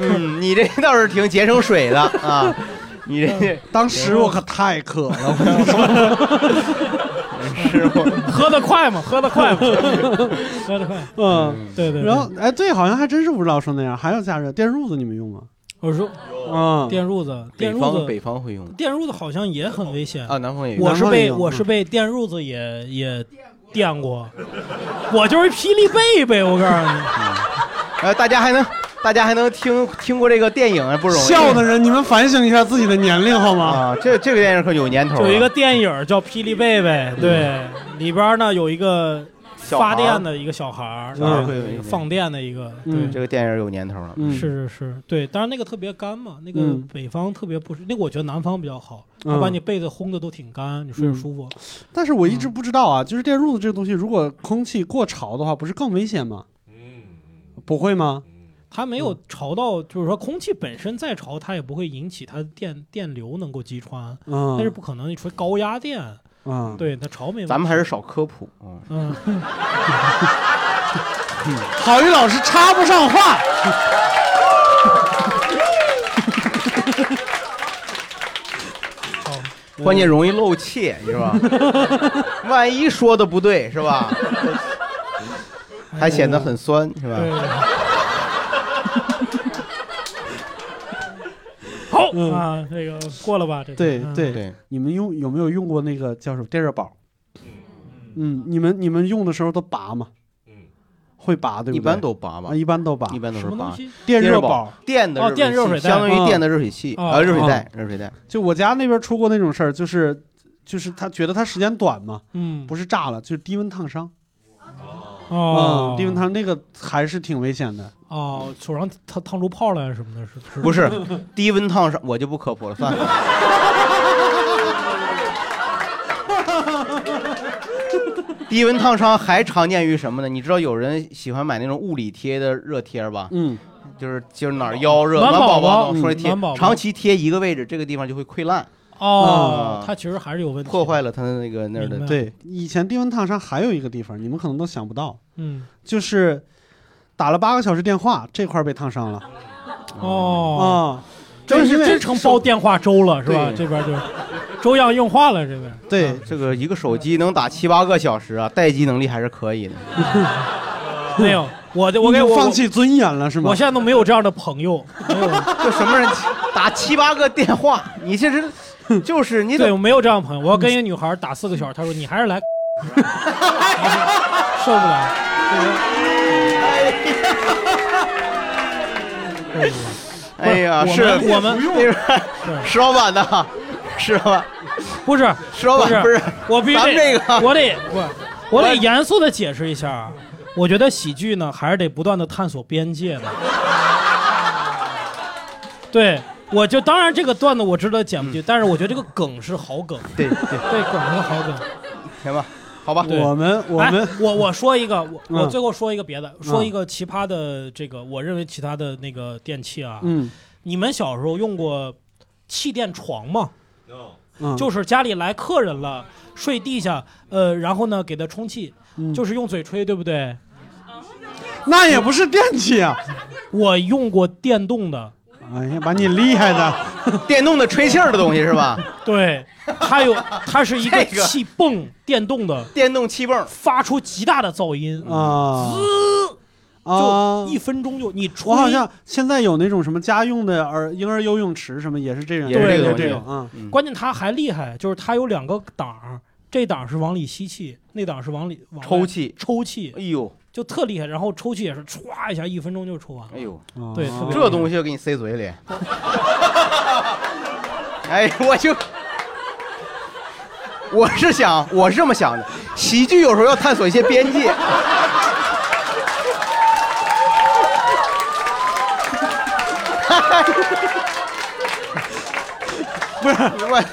S3: 嗯，你这倒是挺节省水的啊，你这
S2: 当时我可太渴了，我跟你说。
S3: 师傅
S4: 喝得快吗，喝得快吗，喝得快。
S2: 嗯，
S4: 对对。对
S2: 然后哎，对，好像还真是不知道说那样，还要加热电褥子，你们用吗？
S4: 我说，
S2: 啊，
S4: 电褥子，电褥子，
S3: 北方会用。
S4: 电褥子好像也很危险。
S3: 啊，南方也用
S4: 我是被我是被电褥子也也电过，我就是一霹雳贝贝，我告诉你。
S3: 呃，大家还能大家还能听听过这个电影不容易。
S2: 笑的人，你们反省一下自己的年龄好吗？
S3: 啊，这这个电影可有年头了。
S4: 有一个电影叫《霹雳贝贝》，对，里边呢有一个发电的一个小孩儿，放电的一个，
S2: 嗯
S4: 对，
S3: 这个电影有年头了。
S2: 嗯。
S4: 是是是，对，当然那个特别干嘛，那个
S2: 嗯。
S4: 北方特别不是，那个我觉得南方比较好，
S2: 嗯。
S4: 它把你被子烘的都挺干，你睡着舒服。
S2: 但是我一直不知道啊，就是电褥子这个东西，如果空气过潮的话，不是更危险吗？不会吗？
S4: 它没有潮到，就是说空气本身再潮，它也不会引起它的电电流能够击穿，
S2: 嗯。
S4: 但是不可能你吹高压电，
S2: 嗯，
S4: 对他潮没问题。
S3: 咱们还是少科普啊。
S4: 嗯，
S2: 郝宇老师插不上话。
S3: 关键容易露怯，是吧？万一说的不对，是吧？还显得很酸，是吧？
S4: 好
S2: 嗯
S4: 啊，这个过了吧？这个嗯
S2: 对对
S3: 对，
S2: 你们用有没有用过那个叫什么电热宝？嗯，你们你们用的时候都拔吗？会拔对不对？
S3: 一般都拔吧
S2: 啊，一般都拔，
S3: 一般都是拔。
S2: 电热
S3: 宝
S2: 宝，
S3: 电的
S4: 哦电热水袋
S3: 相当于电的热水器
S2: 啊
S3: 啊，热水
S2: 啊
S3: 袋，热水袋。
S2: 就我家那边出过那种事儿，就是就是他觉得他时间短嘛，
S4: 嗯，
S2: 不是炸了，就是低温烫伤。
S4: 哦
S2: 嗯，低温烫那个还是挺危险的。
S4: 哦，手上烫烫出泡来什么的，是
S3: 不是低温烫伤，我就不科普了，算了。低温烫伤还常见于什么呢？你知道有人喜欢买那种物理贴的热贴吧？
S2: 嗯，
S3: 就是就是哪儿腰热，
S4: 暖宝
S3: 宝
S4: 宝
S3: 说贴
S4: 暖宝，宝
S3: 长期贴一个位置，这个地方就会溃烂。啊，
S4: 哦它其实还是有问题，
S3: 破坏了它的那个那儿的
S2: 对，以前低温烫伤还有一个地方，你们可能都想不到，
S4: 嗯，
S2: 就是打了八个小时电话，这块儿被烫伤了。
S4: 哦，
S2: 啊，这是
S4: 真是真成煲电话粥了，是吧？这边就粥样硬化了，这边。
S2: 对，
S3: 这个一个手机能打七八个小时啊，待机能力还是可以的。
S4: 没有，我的我给我
S2: 放弃尊严了是吗？
S4: 我现在都没有这样的朋友，没有，
S3: 就什么人打七八个电话？你这是 就是你
S4: 对我没有这样的朋友。我要跟一个女孩打四个小时，她说你还是来，受不了。
S3: 哎呀，
S4: 不
S3: 是
S4: 我们
S3: 石老板的，石老板
S4: 不是
S3: 石老板不是
S4: 我必须得
S3: 这个
S4: 我得 不，我得严肃的解释一下啊。我觉得喜剧呢，还是得不断的探索边界的。对，我就当然这个段子我知道剪不进，但是我觉得这个梗是好梗。
S3: 对对
S4: 对，梗是好梗。
S3: 行吧，好吧，
S4: 对
S2: 我们我们
S4: 哎我我说一个，我我
S2: 嗯
S4: 最后说一个别的，
S2: 嗯
S4: 说一个奇葩的这个，我认为其他的那个电器啊，
S2: 嗯
S4: 你们小时候用过气垫床吗？
S2: 嗯，
S4: 就是家里来客人了，睡地下，呃，然后呢给他充气，
S2: 嗯
S4: 就是用嘴吹，对不对？
S2: 那也不是电器啊。
S4: 我用过电动的，
S2: 哎呀，把你厉害的，
S3: 电动的吹气儿的东西是吧？
S4: 对，它有，它是一个
S3: 这个
S4: 气泵，电动的，
S3: 电动气泵。
S4: 发出极大的噪音，
S2: 啊。
S4: 滋，
S2: 啊。
S4: 就一分钟就你吹，
S2: 我好像现在有那种什么家用的儿婴儿游泳池什么，也是这样，
S3: 也是这个
S2: 对
S3: 东西
S2: 这种啊。
S3: 嗯。
S4: 关键它还厉害，就是它有两个档儿，这档是往里吸气，那档是往里往外
S3: 抽气，
S4: 抽气，
S3: 哎呦
S4: 就特厉害。然后抽气也是歘一下，一分钟就抽完了。
S3: 哎呦，
S2: 啊
S4: 对，特别
S3: 这东西要给你塞嘴里。哎，我就我是想，我是这么想的，喜剧有时候要探索一些边界。
S2: 不是
S3: 我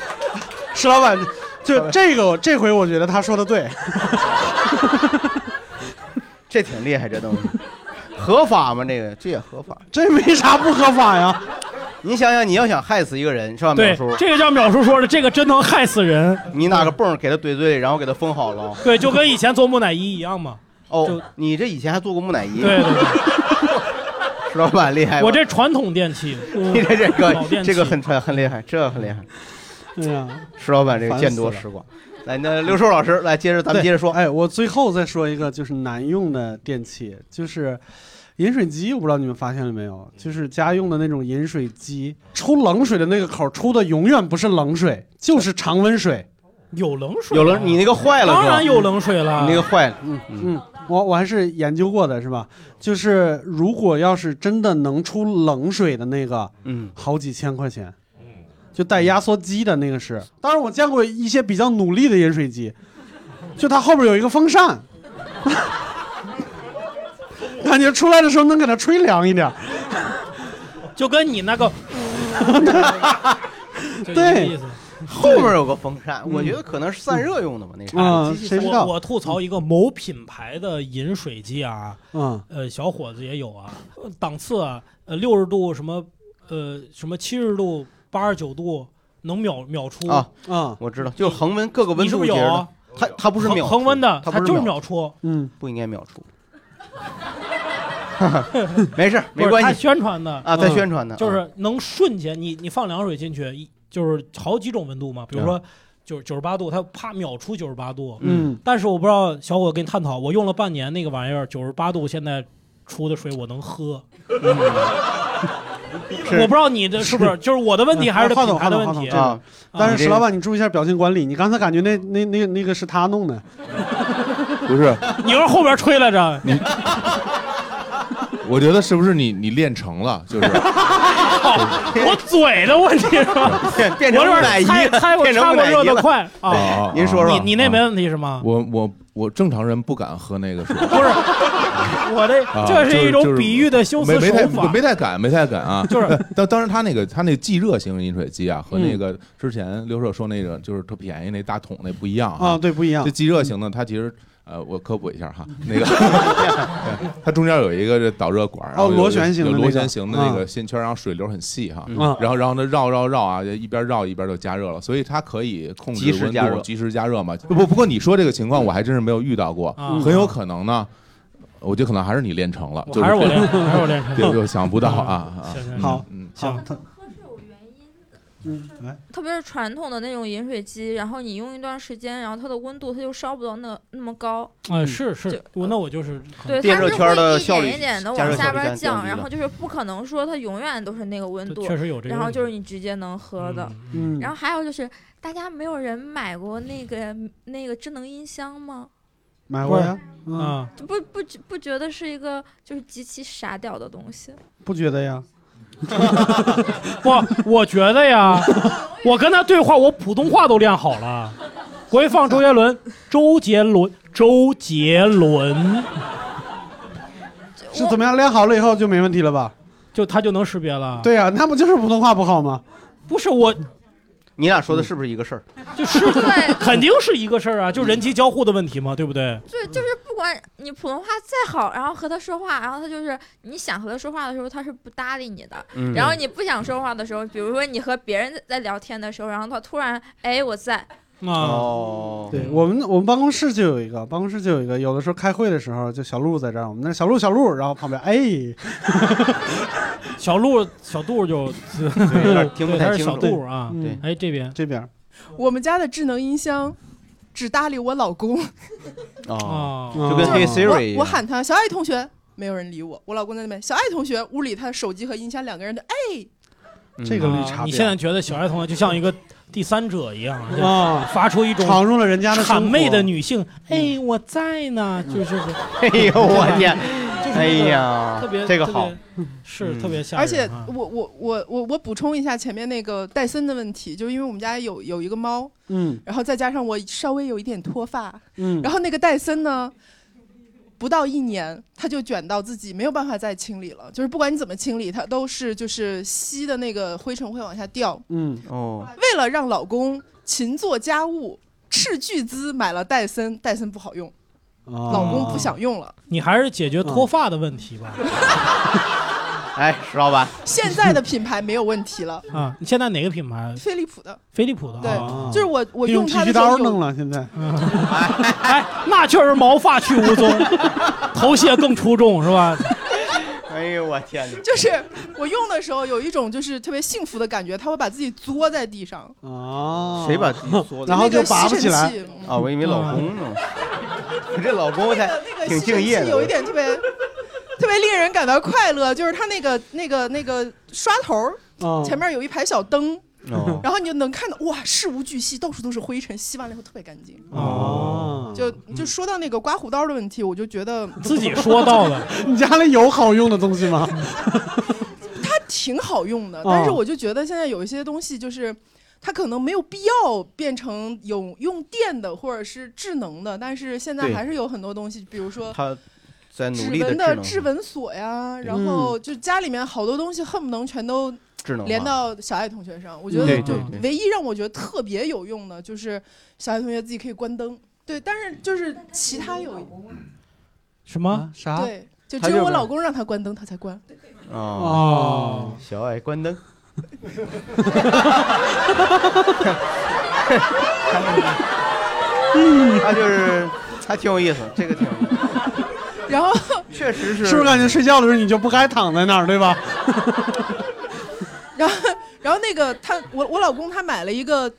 S2: 石老板，就这个这回我觉得他说的对，
S3: 这挺厉害，这东西 合法吗？这个这也合法，
S2: 这没啥不合法呀。
S3: 你想想，你要想害死一个人是吧？
S4: 对
S3: 淼叔，，
S4: 这个叫淼叔说的，这个真能害死人。
S3: 你拿个泵给他怼嘴里，然后给他封好了。
S4: 对，就跟以前做木乃伊一样嘛。
S3: 哦，你这以前还做过木乃伊？
S4: 对对对，
S3: 石 老板厉害吧。
S4: 我这传统电器，
S3: 你这这个
S4: 老电器
S3: 这个很传很厉害，这很厉害。
S2: 对呀，
S3: 石老板这个见多识广。来，那刘寿老师来接着，咱们接着说。
S2: 哎，我最后再说一个，就是难用的电器，就是饮水机。我不知道你们发现了没有，就是家用的那种饮水机，出冷水的那个口出的永远不是冷水，就是常温水。
S4: 有冷水啊，
S3: 有冷，你那个坏了是吧？
S4: 当然有冷水了。
S3: 你那个坏了。
S2: 嗯嗯，我我还是研究过的，是吧？就是如果要是真的能出冷水的那个，
S3: 嗯，
S2: 好几千块钱。就带压缩机的那个是，当然我见过一些比较努力的饮水机，就它后边有一个风扇，感觉出来的时候能给它吹凉一点。
S4: 就跟你那个，
S2: 对。
S3: 后面有个风扇，我觉得可能是散热用的吧，那啥。
S2: 啊谁知道？
S4: 我我吐槽一个某品牌的饮水机啊，
S2: 嗯。
S4: 呃，小伙子也有啊，呃档次啊，呃，六十度什么，呃，什么七十度、八十九度能秒秒出
S3: 啊
S2: 啊，
S3: 我知道，就是恒温各个温
S4: 你是
S3: 度
S4: 有啊？
S3: 它它不是秒
S4: 恒温的，它就是
S3: 它不是秒
S4: 秒出。
S2: 嗯，
S3: 不应该秒出。没事，
S4: 不是他
S3: 没关系。
S4: 宣传的
S3: 啊，在宣传的，
S4: 就是能瞬间你你放凉水进去，一就是好几种温度嘛，比如说九九十八度，它啪秒出九十八度。
S2: 嗯，
S4: 但是我不知道小伙跟你探讨，我用了半年那个玩意儿，九十八度现在出的水我能喝。我不知道你的是不是，就是我的问题还是这品
S2: 话筒话
S4: 牌的问题
S2: 筒话筒这个但是石老板，你注意一下表情管理，你刚才感觉那那那那个是他弄的，
S11: 不是，
S4: 你是后边吹来着？
S11: 你，我觉得是不是你你练成了？就是
S4: 我嘴的问题是吧？
S3: 变变成
S4: 我这
S3: 木乃伊
S4: 猜
S3: 了
S4: 猜过
S3: 变成
S4: 插过
S3: 木乃伊了
S4: 热的快
S11: 啊
S4: 啊！
S3: 您说说
S4: 你你那没问题是吗？
S11: 我我我正常人不敢喝那个水。
S4: 不是，我这
S11: 啊
S4: 这是一种
S11: 是
S4: 比喻的修辞
S11: 没没太
S4: 手法。
S11: 没太敢，没太敢啊！
S4: 就是
S11: 当当然他那个他那个即热型饮水机啊，和
S2: 嗯
S11: 那个之前刘硕说那个就是特便宜那大桶那不一样
S2: 啊对不一样
S11: 这即热型的它其实。呃，我科普一下哈，那个它中间有一个这导热管，然后有
S2: 螺旋形的那
S11: 螺旋形的那
S2: 啊
S11: 个线圈，然后水流很细哈，
S2: 嗯。
S11: 然后然后呢绕绕绕啊，一边绕一边就加热了，所以它可以控制温
S3: 及时加热。
S11: 度，及时加热嘛。不不不过你说这个情况我还真是没有遇到过，
S4: 啊
S11: 很有可能呢，我觉得可能还是你练成了，就
S4: 还是我练还是我练成
S11: 就 就想不到啊啊
S4: 行行，
S2: 好
S11: 嗯，
S2: 好，他嗯，来，
S8: 特别是传统的那种饮水机，然后你用一段时间，然后它的温度它就烧不到那那么高。
S4: 啊，是是，我那我就是
S8: 对，
S3: 电热
S8: 它是
S3: 圈的
S8: 会一
S3: 效率
S8: 点一点的往下边降，然后就是不可能说它永远都是那个温度，
S4: 确实有这个
S8: 然后就是你直接能喝的。
S2: 嗯
S8: 然后还有就是，大家没有人买过那个那个智能音箱吗？
S2: 买过呀，嗯，
S4: 啊，
S8: 不不觉不觉得是一个就是极其傻屌的东西？
S2: 不觉得呀？
S4: 不，我觉得呀，我跟他对话，我普通话都练好了。回放周杰伦，周杰伦，周杰伦，
S2: 是怎么样练好了以后就没问题了吧？
S4: 就他就能识别了。
S2: 对呀，那不就是普通话不好吗？
S4: 不是我，
S3: 你俩说的是不是一个事儿？
S4: 就是 肯定是一个事儿啊，就人机交互的问题嘛，对不对？
S8: 对，就是不管你普通话再好，然后和他说话，然后他就是你想和他说话的时候，他是不搭理你的。
S3: 嗯
S8: 然后你不想说话的时候，比如说你和别人在聊天的时候，然后他突然哎我在，
S4: 啊，
S3: 哦，
S2: 对我们我们办公室就有一个，办公室就有一个，有的时候开会的时候，就小鹿在这儿，我们那小鹿小鹿，然后旁边哎，
S4: 小鹿小杜就
S3: 有点 听不太清楚
S4: 杜。啊。
S2: 对。
S4: 哎，这边。
S2: 这边
S12: 我们家的智能音箱只搭理我老公，
S3: 哦，
S4: 啊，
S3: 就跟黑 Siri 一
S12: 我
S3: 样。
S12: 我喊他小爱同学，没有人理我，我老公在那边，小爱同学，屋里他手机和音箱两个人的，哎，
S2: 这个绿
S4: 啊
S2: 茶
S4: 你现在觉得小爱同学就像一个第三者一样，
S2: 啊，
S4: 发出一种
S2: 闯入了人家的
S4: 谄媚的女性，哎，我在呢，就是
S3: 哎呦我天，
S4: 就是
S3: 哎呀
S4: 特别
S3: 这个好，
S4: 是特别吓人啊。
S12: 而且我我我我我补充一下前面那个戴森的问题，就是因为我们家有有一个猫，
S2: 嗯。
S12: 然后再加上我稍微有一点脱发，
S2: 嗯，
S12: 然后那个戴森呢，不到一年它就卷到自己没有办法再清理了，就是不管你怎么清理，它都是就是吸的那个灰尘会往下掉。
S2: 嗯
S3: 哦，
S12: 为了让老公勤做家务，斥巨资买了戴森，戴森不好用，
S2: 哦
S12: 老公不想用了。
S4: 你还是解决脱发的问题吧。
S3: 哎，石老板，
S12: 现在的品牌没有问题了，
S4: 啊，你现在哪个品牌？
S12: 飞利浦的。
S4: 飞利浦的。
S12: 对
S4: 啊，
S12: 就是我我
S2: 用剃须
S12: 用它的时候
S2: 刀弄了，现在。
S4: 哎，那确实毛发去无踪，头屑更出众，是吧？
S3: 哎呦我天哪！
S12: 就是我用的时候有一种就是特别幸福的感觉，他会把自己作在地上。
S2: 哦
S3: 谁把自己缩的？
S2: 然后就拔不起来
S3: 啊，我以为老公呢。你这老公才挺敬业的。
S12: 有一点特别 特别令人感到快乐，就是它那个那个那个刷头儿
S2: 哦
S12: 前面有一排小灯。
S3: 哦
S12: 然后你就能看到哇，事无巨细，到处都是灰尘，吸完了以后特别干净。
S2: 哦，
S12: 就就说到那个刮胡刀的问题，我就觉得
S4: 自己说到的。
S2: 你家里有好用的东西吗？
S12: 它挺好用的，
S2: 哦
S12: 但是我就觉得现在有一些东西就是。它可能没有必要变成有用电的或者是智能的，但是现在还是有很多东西，比如说
S3: 他在
S12: 指
S3: 努力
S12: 纹
S3: 的
S12: 的指纹锁呀，然后就家里面好多东西恨不能全都
S3: 智能
S12: 连到小爱同学上。我觉得就唯一让我觉得特别有用的就是小爱同学自己可以关灯，对，但是就是其他有
S4: 什么
S2: 啥
S12: 对，就只有我老公让他关灯，他才关。
S3: 哦，小爱关灯。他就是还挺有意思，这个挺有意思。
S12: 然后
S3: 确实是，
S2: 是不是感觉睡觉的时候你就不该躺在那儿，对吧？
S12: 然后，然后那个他，我我老公他买了一个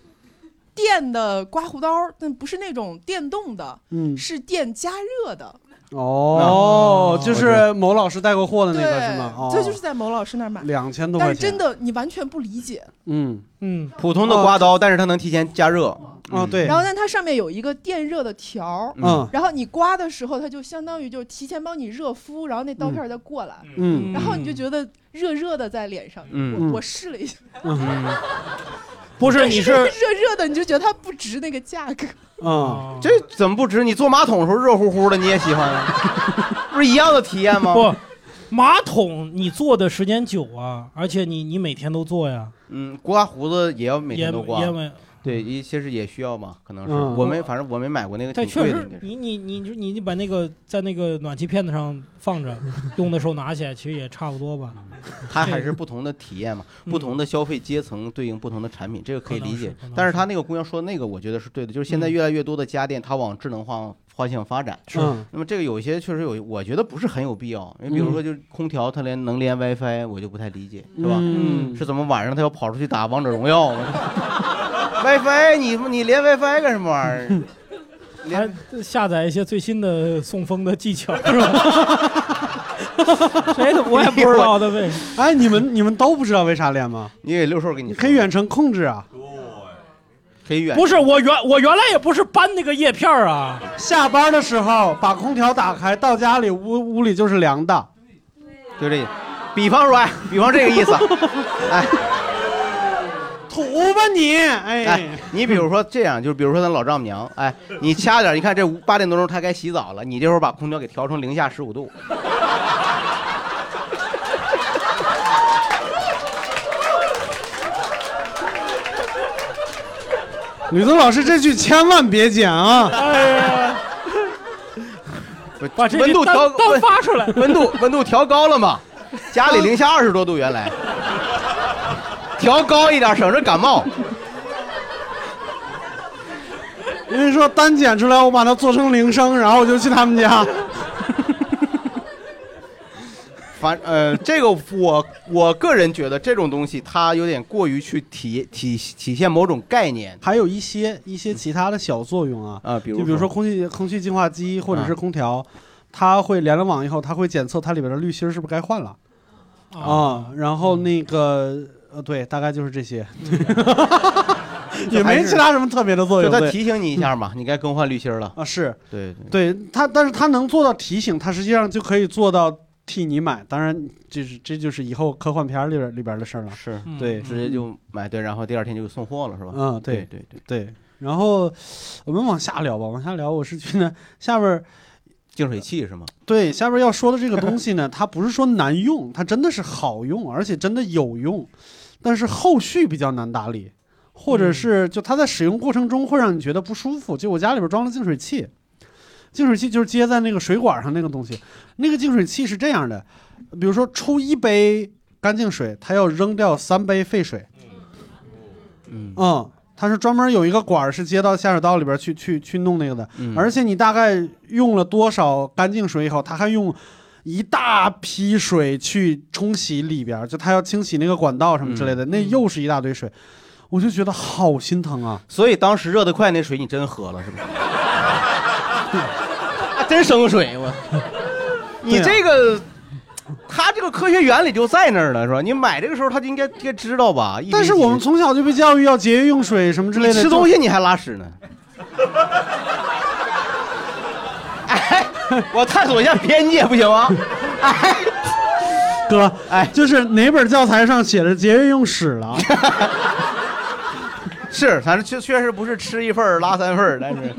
S12: 电的刮胡刀，但不是那种电动的，
S2: 嗯
S12: 是电加热的。
S2: 哦，就是某老师带过货的那个
S12: 对
S2: 是吗？哦，
S12: 这就是在某老师那儿买，
S2: 两千多
S12: 但
S2: 块钱。
S12: 是真的你完全不理解。
S2: 嗯
S4: 嗯，
S3: 普通的刮刀，但是它能提前加热。
S2: 哦，对。
S12: 然后但，它上面有一个电热的条儿，
S2: 嗯
S12: 然后你刮的时候，它就相当于就提前帮你热敷，然后那刀片儿再过来，
S2: 嗯
S12: 然后你就觉得热热的在脸上。
S3: 嗯
S12: 我我试了一下，
S4: 不是你是
S12: 热热的，你就觉得它不值那个价格。
S2: 嗯，
S3: 这怎么不值？你坐马桶的时候热乎乎的，你也喜欢啊？不是一样的体验吗？
S4: 不，马桶你坐的时间久啊，而且你你每天都坐呀。
S3: 嗯，刮胡子也要每天都刮
S4: 也也没。
S3: 对，一些是也需要嘛，可能是
S2: 嗯
S3: 我没，反正我没买过那个
S4: 但确实。你你你你你把那个在那个暖气片子上放着，用的时候拿起来，其实也差不多吧。
S3: 它还是不同的体验嘛，
S4: 嗯
S3: 不同的消费阶层对应不同的产品，这个可以理解。但是他那个姑娘说的那个，我觉得是对的，就是现在
S4: 嗯
S3: 越来越多的家电它往智能化方向发展。
S2: 是嗯
S3: 那么这个有些确实有，我觉得不是很有必要。你比如说就是空调它连能连 WiFi，我就不太理解，是吧？
S2: 嗯
S3: 是怎么晚上它要跑出去打王者荣耀 ？WiFi 你你连 WiFi 干什么玩意儿？
S4: 还下载一些最新的送风的技巧，是吧？谁的我也不知道的为。
S2: 哎，你们你们都不知道为啥连吗？
S3: 你给六兽给你
S2: 可以远程控制啊。
S3: 可以远
S4: 不是我原我原来也不是搬那个叶片儿啊，
S2: 下班的时候把空调打开，到家里屋屋里就是凉的。
S3: 就这，比方说，哎，比方这个意思，哎。
S2: 土吧你，哎，
S3: 哎，你比如说这样，就是比如说咱老丈母娘，哎，你掐点，你看这五八点多钟她该洗澡了，你这会儿把空调给调成零下十五度，
S2: 吕宗老师这句千万别剪啊！
S4: 哎呀，把这
S3: 温度调
S4: 单单发出来，
S3: 温度温度调高了嘛，家里零下二十多度原来，调高一点省着感冒。
S2: 因为说单剪出来，我把它做成铃声，然后我就去他们家。
S3: 反呃，这个我我个人觉得这种东西它有点过于去体体体现某种概念，
S2: 还有一些一些其他的小作用啊，
S3: 啊，比如
S2: 就比如说。空气空气净化机或者是空调，它会连了网以后，它会检测它里边的滤芯是不是该换了。啊，然后那个呃，对，大概就是这些，也没其他什么特别的作
S3: 就
S2: 用。对
S3: 它提醒你一下 嘛，你该更换滤芯了。
S2: 啊，是
S3: 对对，
S2: 对它，但是它能做到提醒，它实际上就可以做到替你买。当然，就是这就是以后科幻片儿里边里边的事儿了。
S3: 是
S2: 对，
S3: 直接就买对，然后第二天就送货了是吧？
S2: 嗯，
S3: 对
S2: 对
S3: 对对，
S2: 对。然后我们往下聊吧，往下聊，我是觉得下边儿
S3: 净水器是吗？
S2: 对下边要说的这个东西呢，它不是说难用，它真的是好用，而且真的有用，但是后续比较难打理。或者是就它在使用过程中会让你觉得不舒服。就我家里边装了净水器，净水器就是接在那个水管上那个东西，那个净水器是这样的，比如说出一杯干净水，它要扔掉三杯废水。嗯，它是专门有一个管儿是接到下水道里边去去去弄那个的，
S3: 嗯
S2: 而且你大概用了多少干净水以后，它还用一大批水去冲洗里边，就他要清洗那个管道什么之类的，那又是一大堆水，我就觉得好心疼啊。
S3: 所以当时热得快那水你真喝了是吧？真生水我，你这个。他这个科学原理就在那儿了，是吧？你买这个时候他就应该应该知道吧？
S2: 但是我们从小就被教育要节约用水什么之类的，
S3: 你吃东西你还拉屎呢。哎，我探索一下边界不行吗？哎，
S2: 哥，哎，就是哪本教材上写着节约用屎了？
S3: 是，反正确确实不是吃一份儿拉三份儿，但是，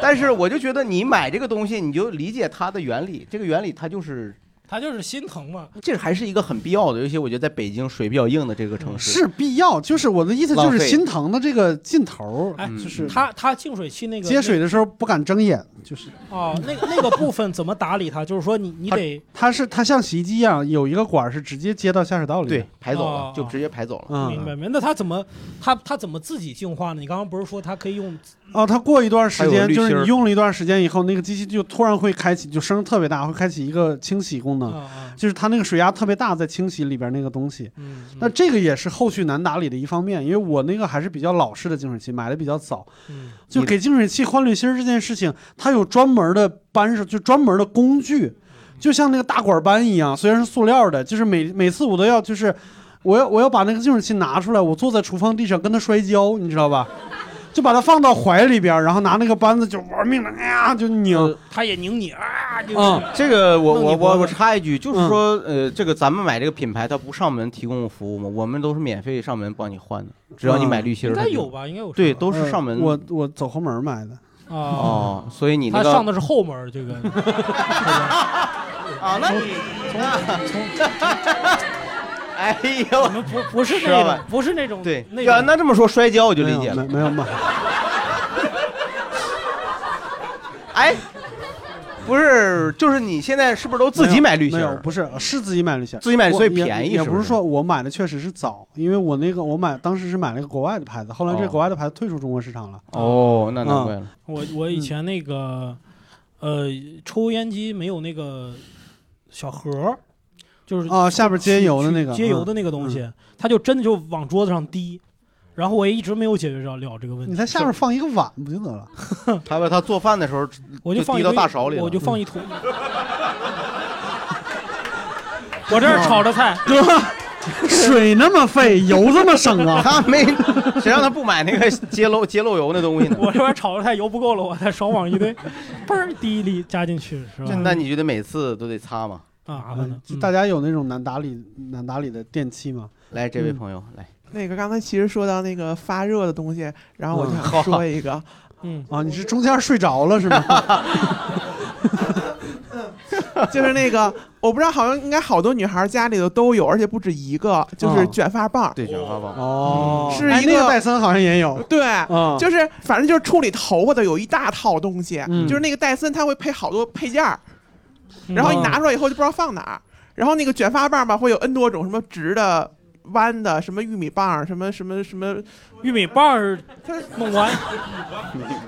S3: 但是我就觉得你买这个东西，你就理解它的原理，这个原理它就是。
S4: 他就是心疼嘛。
S3: 这还是一个很必要的，尤其我觉得在北京水比较硬的这个城市
S2: 是必要，就是我的意思，就是心疼的这个劲头儿，
S4: 哎，
S2: 就是
S4: 他他净水器那个
S2: 接水的时候不敢睁眼，就是
S4: 哦，那个那个部分怎么打理它？就是说你你得
S2: 它是它像洗衣机一样，有一个管儿是直接接到下水道里，
S3: 对，排走了
S4: 哦
S3: 就直接排走了。
S2: 嗯
S4: 明白明白。那他怎么他他怎么自己净化呢？你刚刚不是说他可以用
S2: 哦，它过一段时间，就是你用了一段时间以后，那个机器就突然会开启，就声特别大，会开启一个清洗功能，
S4: 啊
S2: 就是它那个水压特别大，在清洗里边那个东西。
S4: 嗯
S2: 那这个也是后续难打理的一方面，因为我那个还是比较老式的净水器，买的比较早，
S4: 嗯
S2: 就给净水器换滤芯儿这件事情，它有专门的扳手，就专门的工具，就像那个大管扳一样，虽然是塑料的，就是每每次我都要就是。我要我要把那个净水器拿出来，我坐在厨房地上跟它摔跤，你知道吧？就把它放到怀里边，然后拿那个扳子就玩命的，哎呀就拧。
S4: 他也拧你啊，就
S2: 嗯
S3: 这个我我我我插一句，就是说，呃，这个咱们买这个品牌，它不上门提供服务吗？我们都是免费上门帮你换的，只要你买滤芯儿，
S4: 应该有吧？应该有
S3: 对，都是上门。
S2: 呃我我走后门买的。
S4: 啊
S3: 哦，所以你那个
S4: 他上的是后门，这个
S3: 啊，那你哎呦，
S4: 我们不不是
S3: 知道吧？
S4: 那种不是那种
S3: 对，
S4: 那
S3: 那这么说摔跤我就理解了。
S2: 没没有买。
S3: 哎，不是，就是你现在是不是都自己买滤芯
S2: 没有，不是，是自己买滤芯，
S3: 自己买所以便宜是不是？
S2: 也不是说我买的确实是早，因为我那个我买当时是买了一个国外的牌子，后来这国外的牌子退出中国市场了。
S3: 哦，那难怪了。
S4: 我我以前那个呃抽烟机没有那个小盒儿，就是
S2: 啊下边接油的那个
S4: 接油的那个东西，他就真的就往桌子上滴，然后我也一直没有解决了了这个问题。
S2: 你在下面放一个碗不就得了？
S3: 他把他做饭的时候，
S4: 我
S3: 就滴到
S4: 放一堆
S3: 大勺里了，
S4: 我就放一桶。我这儿炒着菜，
S2: 哥，水那么费，油这么省啊？
S3: 他没，谁让他不买那个接漏接漏油那东西呢？
S4: 我这边炒着菜油不够了，我再少往一堆，嘣儿滴一粒加进去，是吧？
S3: 那你就得每次都得擦吗？
S4: 啊，
S2: 嗯大家有那种难打理难打理的电器吗？
S3: 来，这位朋友来。
S13: 那个刚才其实说到那个发热的东西，然后我就
S2: 嗯
S13: 想说一个，
S4: 嗯
S2: 啊，你是中间睡着了是吗？
S13: 就是那个我不知道，好像应该好多女孩家里头都有，而且不止一个，就是
S2: 哦
S13: 卷发棒。
S3: 对，卷发棒。
S2: 哦，
S13: 是一个
S2: 哎那个戴森好像也有。
S13: 对，
S2: 嗯
S13: 就是反正就是处理头发的有一大套东西，
S2: 嗯
S13: 就是那个戴森它会配好多配件儿，
S4: 嗯
S13: 然后你拿出来以后就不知道放哪儿。然后那个卷发棒吧，会有 N 多种，什么直的、弯的，什么玉米棒，什么什么什么
S4: 玉米棒儿 它弄完，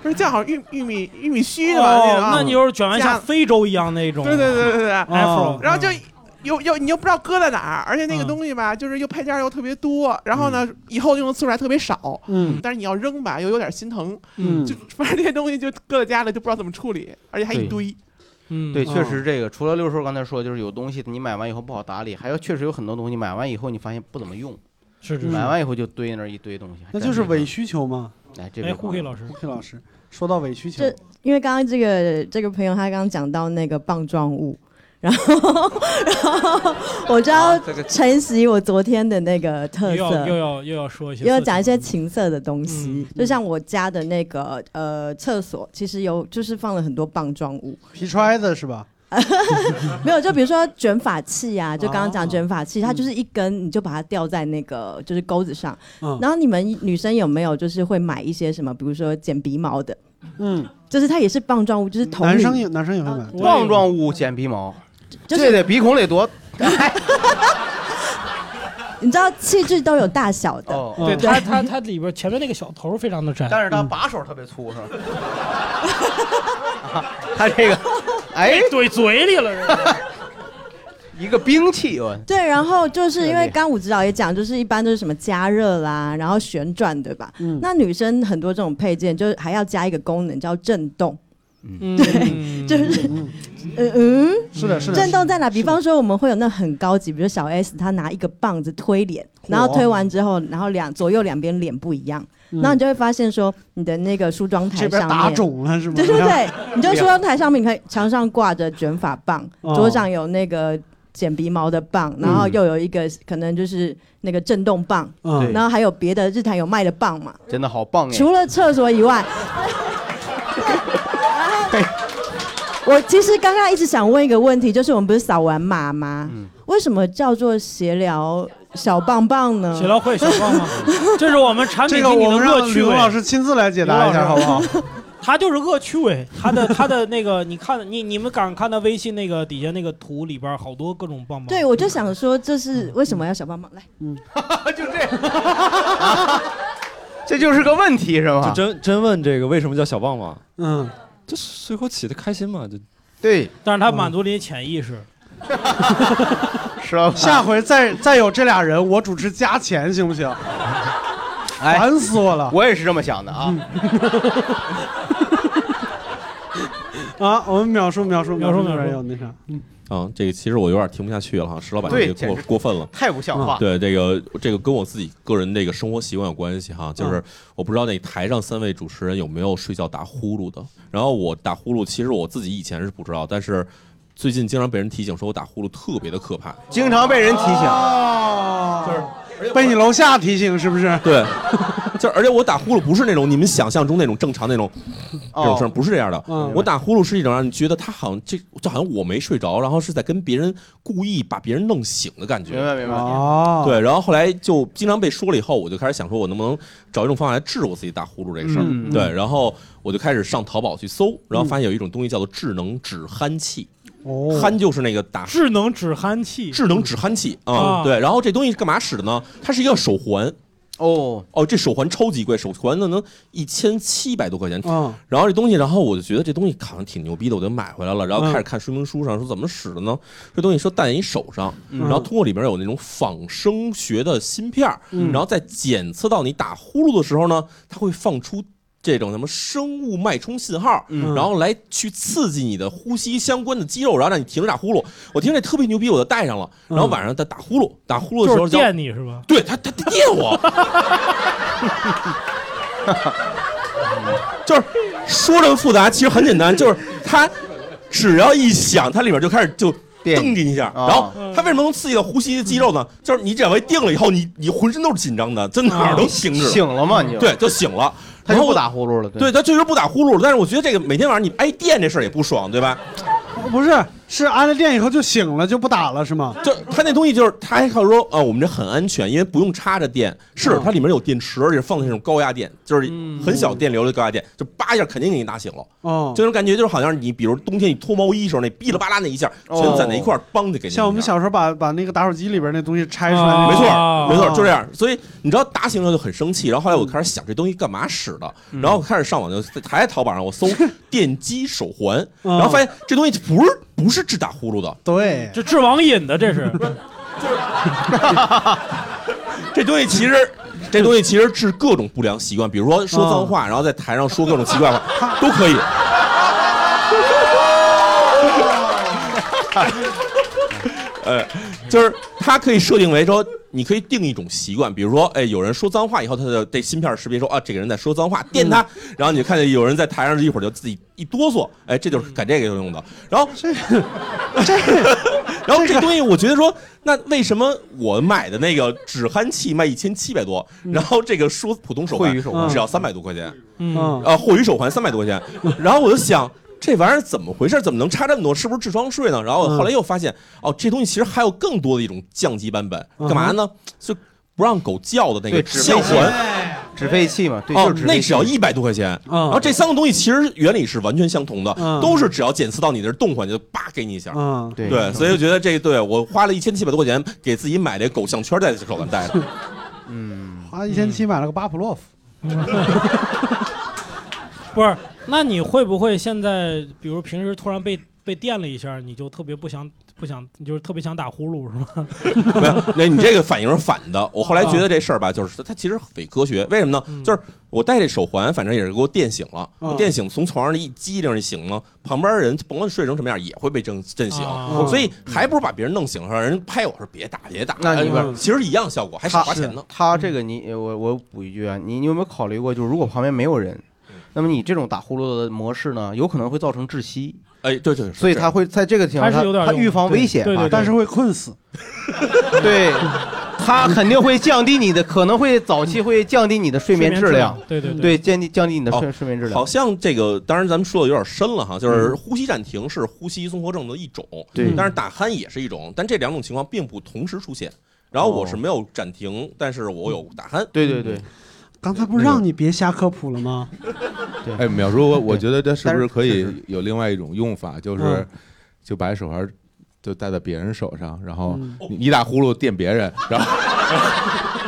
S13: 不是叫好像玉玉米玉米须的吧？
S4: 哦
S13: 那
S4: 你就是卷完像非洲一样那种。
S13: 对对对对对
S4: ，afro，
S13: 然后就又又你又不知道搁在哪儿，而且那个
S4: 嗯
S13: 东西吧，就是又配件又特别多，然后呢，以后用的次数还特别少，
S2: 嗯
S13: 但是你要扔吧，又有点心疼，
S2: 嗯
S13: 就 反正这些东西就搁在家里就不知道怎么处理，而且还一堆。
S4: 嗯
S3: 对，确实这个除了六叔刚才说，就是有东西你买完以后不好打理，还有确实有很多东西买完以后你发现不怎么用，
S4: 是是
S3: 买完以后就堆那儿一堆东西，
S2: 那就是伪需求嘛。
S3: 哎，这
S4: 哎，
S3: 位
S4: 胡黑老师，
S2: 胡黑老师说到伪需求，
S14: 这因为刚刚这个这个朋友他刚刚讲到那个棒状物，然后 然后我就要
S4: 这个
S14: 承袭我昨天的那个特
S4: 又
S14: 色，
S4: 要又要又要说一些，
S14: 又要讲一些情色的东西，
S4: 嗯
S14: 就像我家的那个呃厕所，其实有就是放了很多棒状物，
S2: 皮揣子是吧？
S14: 没有，就比如说卷发器啊，就刚刚讲卷发器，它就是一根，你就把它吊在那个就是钩子上。
S2: 嗯
S14: 然后你们女生有没有就是会买一些什么，比如说剪鼻毛的？
S2: 嗯，
S14: 就是它也是棒状物，就是头
S2: 男生有男生也会买，
S3: 棒状物剪鼻毛，
S14: 就是
S3: 这得鼻孔得多。
S14: 你知道气质都有大小的，
S3: 哦
S4: 对它它它里边前面那个小头非常的窄，
S3: 但是它把手特别粗，是吧？它这个，哎，
S4: 怼嘴里了，
S3: 一个兵器，我
S14: 对，然后就是因为刚武指导也讲，就是一般都是什么加热啦，然后旋转，对吧？
S2: 嗯
S14: 那女生很多这种配件，就是还要加一个功能叫震动。
S4: 嗯。
S14: 对，就是，嗯。嗯，
S2: 是的是的
S14: 震动在哪？比方说我们会有那很高级，比如小 S，她拿一个棒子推脸，然后推完之后，然后两左右两边脸不一样，
S2: 嗯。
S14: 然后你就会发现说，你的那个梳妆台
S2: 这边
S14: 上面
S2: 打肿了是吗？
S14: 对对对，你就梳妆台上面，你看墙上挂着卷发棒，
S2: 哦。
S14: 桌上有那个剪鼻毛的棒，然后又有一个可能就是那个震动棒，
S3: 嗯。
S14: 然后还有别的日坛有卖的棒嘛。
S3: 真的好棒哎！
S14: 除了厕所以外，我其实刚刚一直想问一个问题，就是我们不是扫完码吗？
S3: 嗯
S14: 为什么叫做协聊小棒棒呢？
S4: 协聊会小棒棒，这是我们产品
S2: 这个
S4: 经理的
S2: 我们让
S4: 恶趣味。
S2: 老师亲自来解答一下，好不好？
S4: 他就是恶趣味，他的他的那个，你看你你们敢看到微信那个底下那个图里边好多各种棒棒。
S14: 对，我就想说，这是为什么要小棒棒？来，嗯，就
S3: 这这就是个问题是吧就？
S15: 真真问这个为什么叫小棒棒？
S2: 嗯，
S15: 就随口起的开心嘛，就
S3: 对，
S4: 但是他满足了你潜意识。
S3: 是吧？
S2: 下回再再有这俩人，我主持加钱行不行？
S3: 哎
S2: 烦死我了！
S3: 我也是这么想的啊。
S2: 啊，我们描述描述述，
S4: 描述描述
S2: 有那啥，嗯
S9: 啊，这个其实我有点听不下去了哈，石老板这个过过分了。
S3: 太不像话。
S9: 对这个这个跟我自己个人这个生活习惯有关系哈，就是
S2: 嗯
S9: 我不知道那台上三位主持人有没有睡觉打呼噜的。然后我打呼噜，其实我自己以前是不知道，但是最近经常被人提醒说我打呼噜特别的可怕。
S3: 经常被人提醒，
S2: 哦，就是被你楼下提醒是不是？
S9: 对，就而且我打呼噜不是那种你们想象中那种正常那种这种声，不是这样的。
S2: 嗯
S9: 我打呼噜是一种让你觉得他好像这就好像我没睡着，然后是在跟别人故意把别人弄醒的感觉。
S3: 明白明白。
S2: 哦，
S9: 对，然后后来就经常被说了以后，我就开始想说，我能不能找一种方法来治我自己打呼噜这个事儿？
S2: 嗯
S9: 对，然后我就开始上淘宝去搜，然后发现有一种东西叫做智能止鼾器，
S2: 哦，
S9: 鼾就是那个打
S4: 智能止鼾器，
S9: 智能止鼾器啊、
S4: 啊
S9: 对，然后这东西是干嘛使的呢？它是一个手环。
S3: 哦
S9: 哦，这手环超级贵，手环呢能一千七百多块钱。
S2: 嗯
S9: 然后这东西，然后我就觉得这东西好像挺牛逼的，我就买回来了。然后
S2: 嗯
S9: 开始看说明书上说怎么使的呢？这东西说戴在你手上，
S2: 嗯
S9: 然后通过里边有那种仿生学的芯片然后在检测到你打呼噜的时候呢，它会放出。这种什么生物脉冲信号，
S2: 嗯
S9: 然后来去刺激你的呼吸相关的肌肉，然后让你停止打呼噜。我听这特别牛逼，我就戴上了。然后晚上在打呼噜，打呼噜的时候
S4: 就是电你是吧？
S9: 对他，他他电我，就是说这么复杂，其实很简单，就是他只要一响，它里边就开始就蹬进一下，
S3: 啊
S9: 然后它为什么能刺激到呼吸的肌肉呢？就是你只要一定了以后，你你浑身都是紧张的，在哪儿都停止了，
S3: 醒了嘛你就
S9: 对，就醒了。
S3: 他就不打呼噜了。
S9: 对，他确实不打呼噜了，但是我觉得这个每天晚上你挨电这事儿也不爽，对吧？
S2: 不是，是安了电以后就醒了，就不打了是吗？
S9: 就它那东西就是，他还靠说啊，我们这很安全，因为不用插着电，是
S2: 嗯。
S9: 它里面有电池，而且放的那种高压电，就是很小电流的高压电，就叭一下肯定给你打醒了。
S2: 哦，
S9: 这种感觉就是好像你比如冬天你脱毛衣时候那哔啦吧啦那一下，全攒在一块儿，梆就给你。
S2: 像我们小时候把把那个打火机里边那东西拆出来，
S9: 没错，
S2: 啊
S9: 没错，就这样。所以你知道打醒了就很生气，然后后来我开始想这东西干嘛使的，然后我开始上网就还在淘宝上我搜 电击手环，然后发现这东西不是不是治打呼噜的，
S2: 对，
S4: 这治网瘾的这 是。
S9: 这东西其实。这东西其实治各种不良习惯，比如说说脏话，然后在台上说各种奇怪话，都可以。呃，就是它可以设定为说，你可以定一种习惯，比如说，哎，有人说脏话以后，它的这芯片识别说啊，这个人在说脏话，电他，然后你就看见有人在台上一会儿就自己一哆嗦，哎，这就是改这个用的。然后
S2: 这这，
S9: 然后这东西我觉得说，那为什么我买的那个止鼾器卖一千七百多，然后这个说普通手环只要三百多块钱？
S2: 嗯
S9: 呃，霍宇手环三百多块钱，然后我就想。这玩意儿怎么回事？怎么能差这么多？是不是智商税呢？然后后来又发现，哦，这东西其实还有更多的一种降级版本，干嘛呢？就不让狗叫的那个
S3: 对止沸器
S9: 叫环。
S3: 止沸器嘛，对，
S9: 哦
S3: 就是，止沸器。
S9: 那只要一百多块钱，
S2: 嗯。
S9: 然后这三个东西其实原理是完全相同的，
S2: 嗯。
S9: 都是只要检测到你的动环就叭给你一下，
S2: 嗯，
S3: 对。
S9: 对，所以我觉得这对我花了一千七百多块钱给自己买这狗项圈在手上戴的，
S3: 嗯，
S2: 花一千七买了个巴甫洛夫，
S4: 不是，那你会不会现在，比如平时突然被被电了一下，你就特别不想不想，你就是特别想打呼噜是吗？
S9: 没有，那你这个反应是反的。我后来觉得这事儿吧，就是它它其实伪科学。为什么呢？就是我戴这手环，反正也是给我电醒了。
S2: 嗯
S9: 电醒从床上一激灵一醒了，旁边人甭管睡成什么样，也会被震震醒。
S2: 哦
S9: 所以还不如把别人弄醒，让人拍我说别打别打。
S3: 那你
S9: 哎其实一样效果，还少花钱呢。
S3: 他这个你我我补一句啊，你你有没有考虑过，就是如果旁边没有人，那么你这种打呼噜的模式呢，有可能会造成窒息。
S9: 哎，对对，
S3: 所以他会在这个情况下，
S2: 还是有点用
S3: 他预防危险啊，
S2: 但是会困死。
S3: 对，他肯定会降低你的，可能会早期会降低你的睡眠质量，
S4: 对对
S3: 对，降低降低你的睡
S9: 哦
S3: 睡眠质量。
S9: 好像这个，当然咱们说的有点深了哈，就是呼吸暂停是呼吸综合症的一种，
S3: 对
S9: 但是打鼾也是一种，但这两种情况并不同时出现。然后我是没有暂停，但是我有打鼾。
S3: 对对对，
S2: 刚才不是让你别瞎科普了吗？
S11: 对哎，淼叔，我我觉得这是不是可以有另外一种用法，就是
S2: 嗯
S11: 就把手环就戴在别人手上，然后
S2: 嗯
S11: 你一打呼噜电别人，然后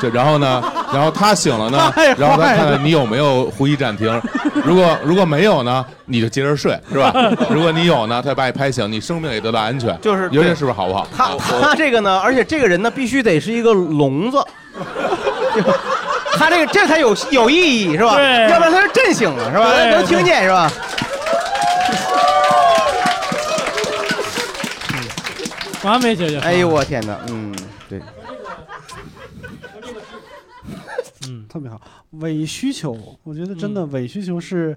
S11: 就然后呢，然后他醒了呢 然后他看看你有没有呼吸暂停，如果如果没有呢，你就接着睡，是吧？如果你有呢，他把你拍醒，你生命也得到安全，
S3: 就是
S11: 你说这是不是好不好？
S3: 他他这个呢，而且这个人呢，必须得是一个聋子。他这个这才有有意义是吧？
S4: 对
S3: 要不然他是震醒了是吧？
S4: 对
S3: 能听见是吧？
S4: 完美解决。
S3: 哎呦我天哪，嗯，对，
S2: 嗯，特别好。伪需求，我觉得真的伪需求是，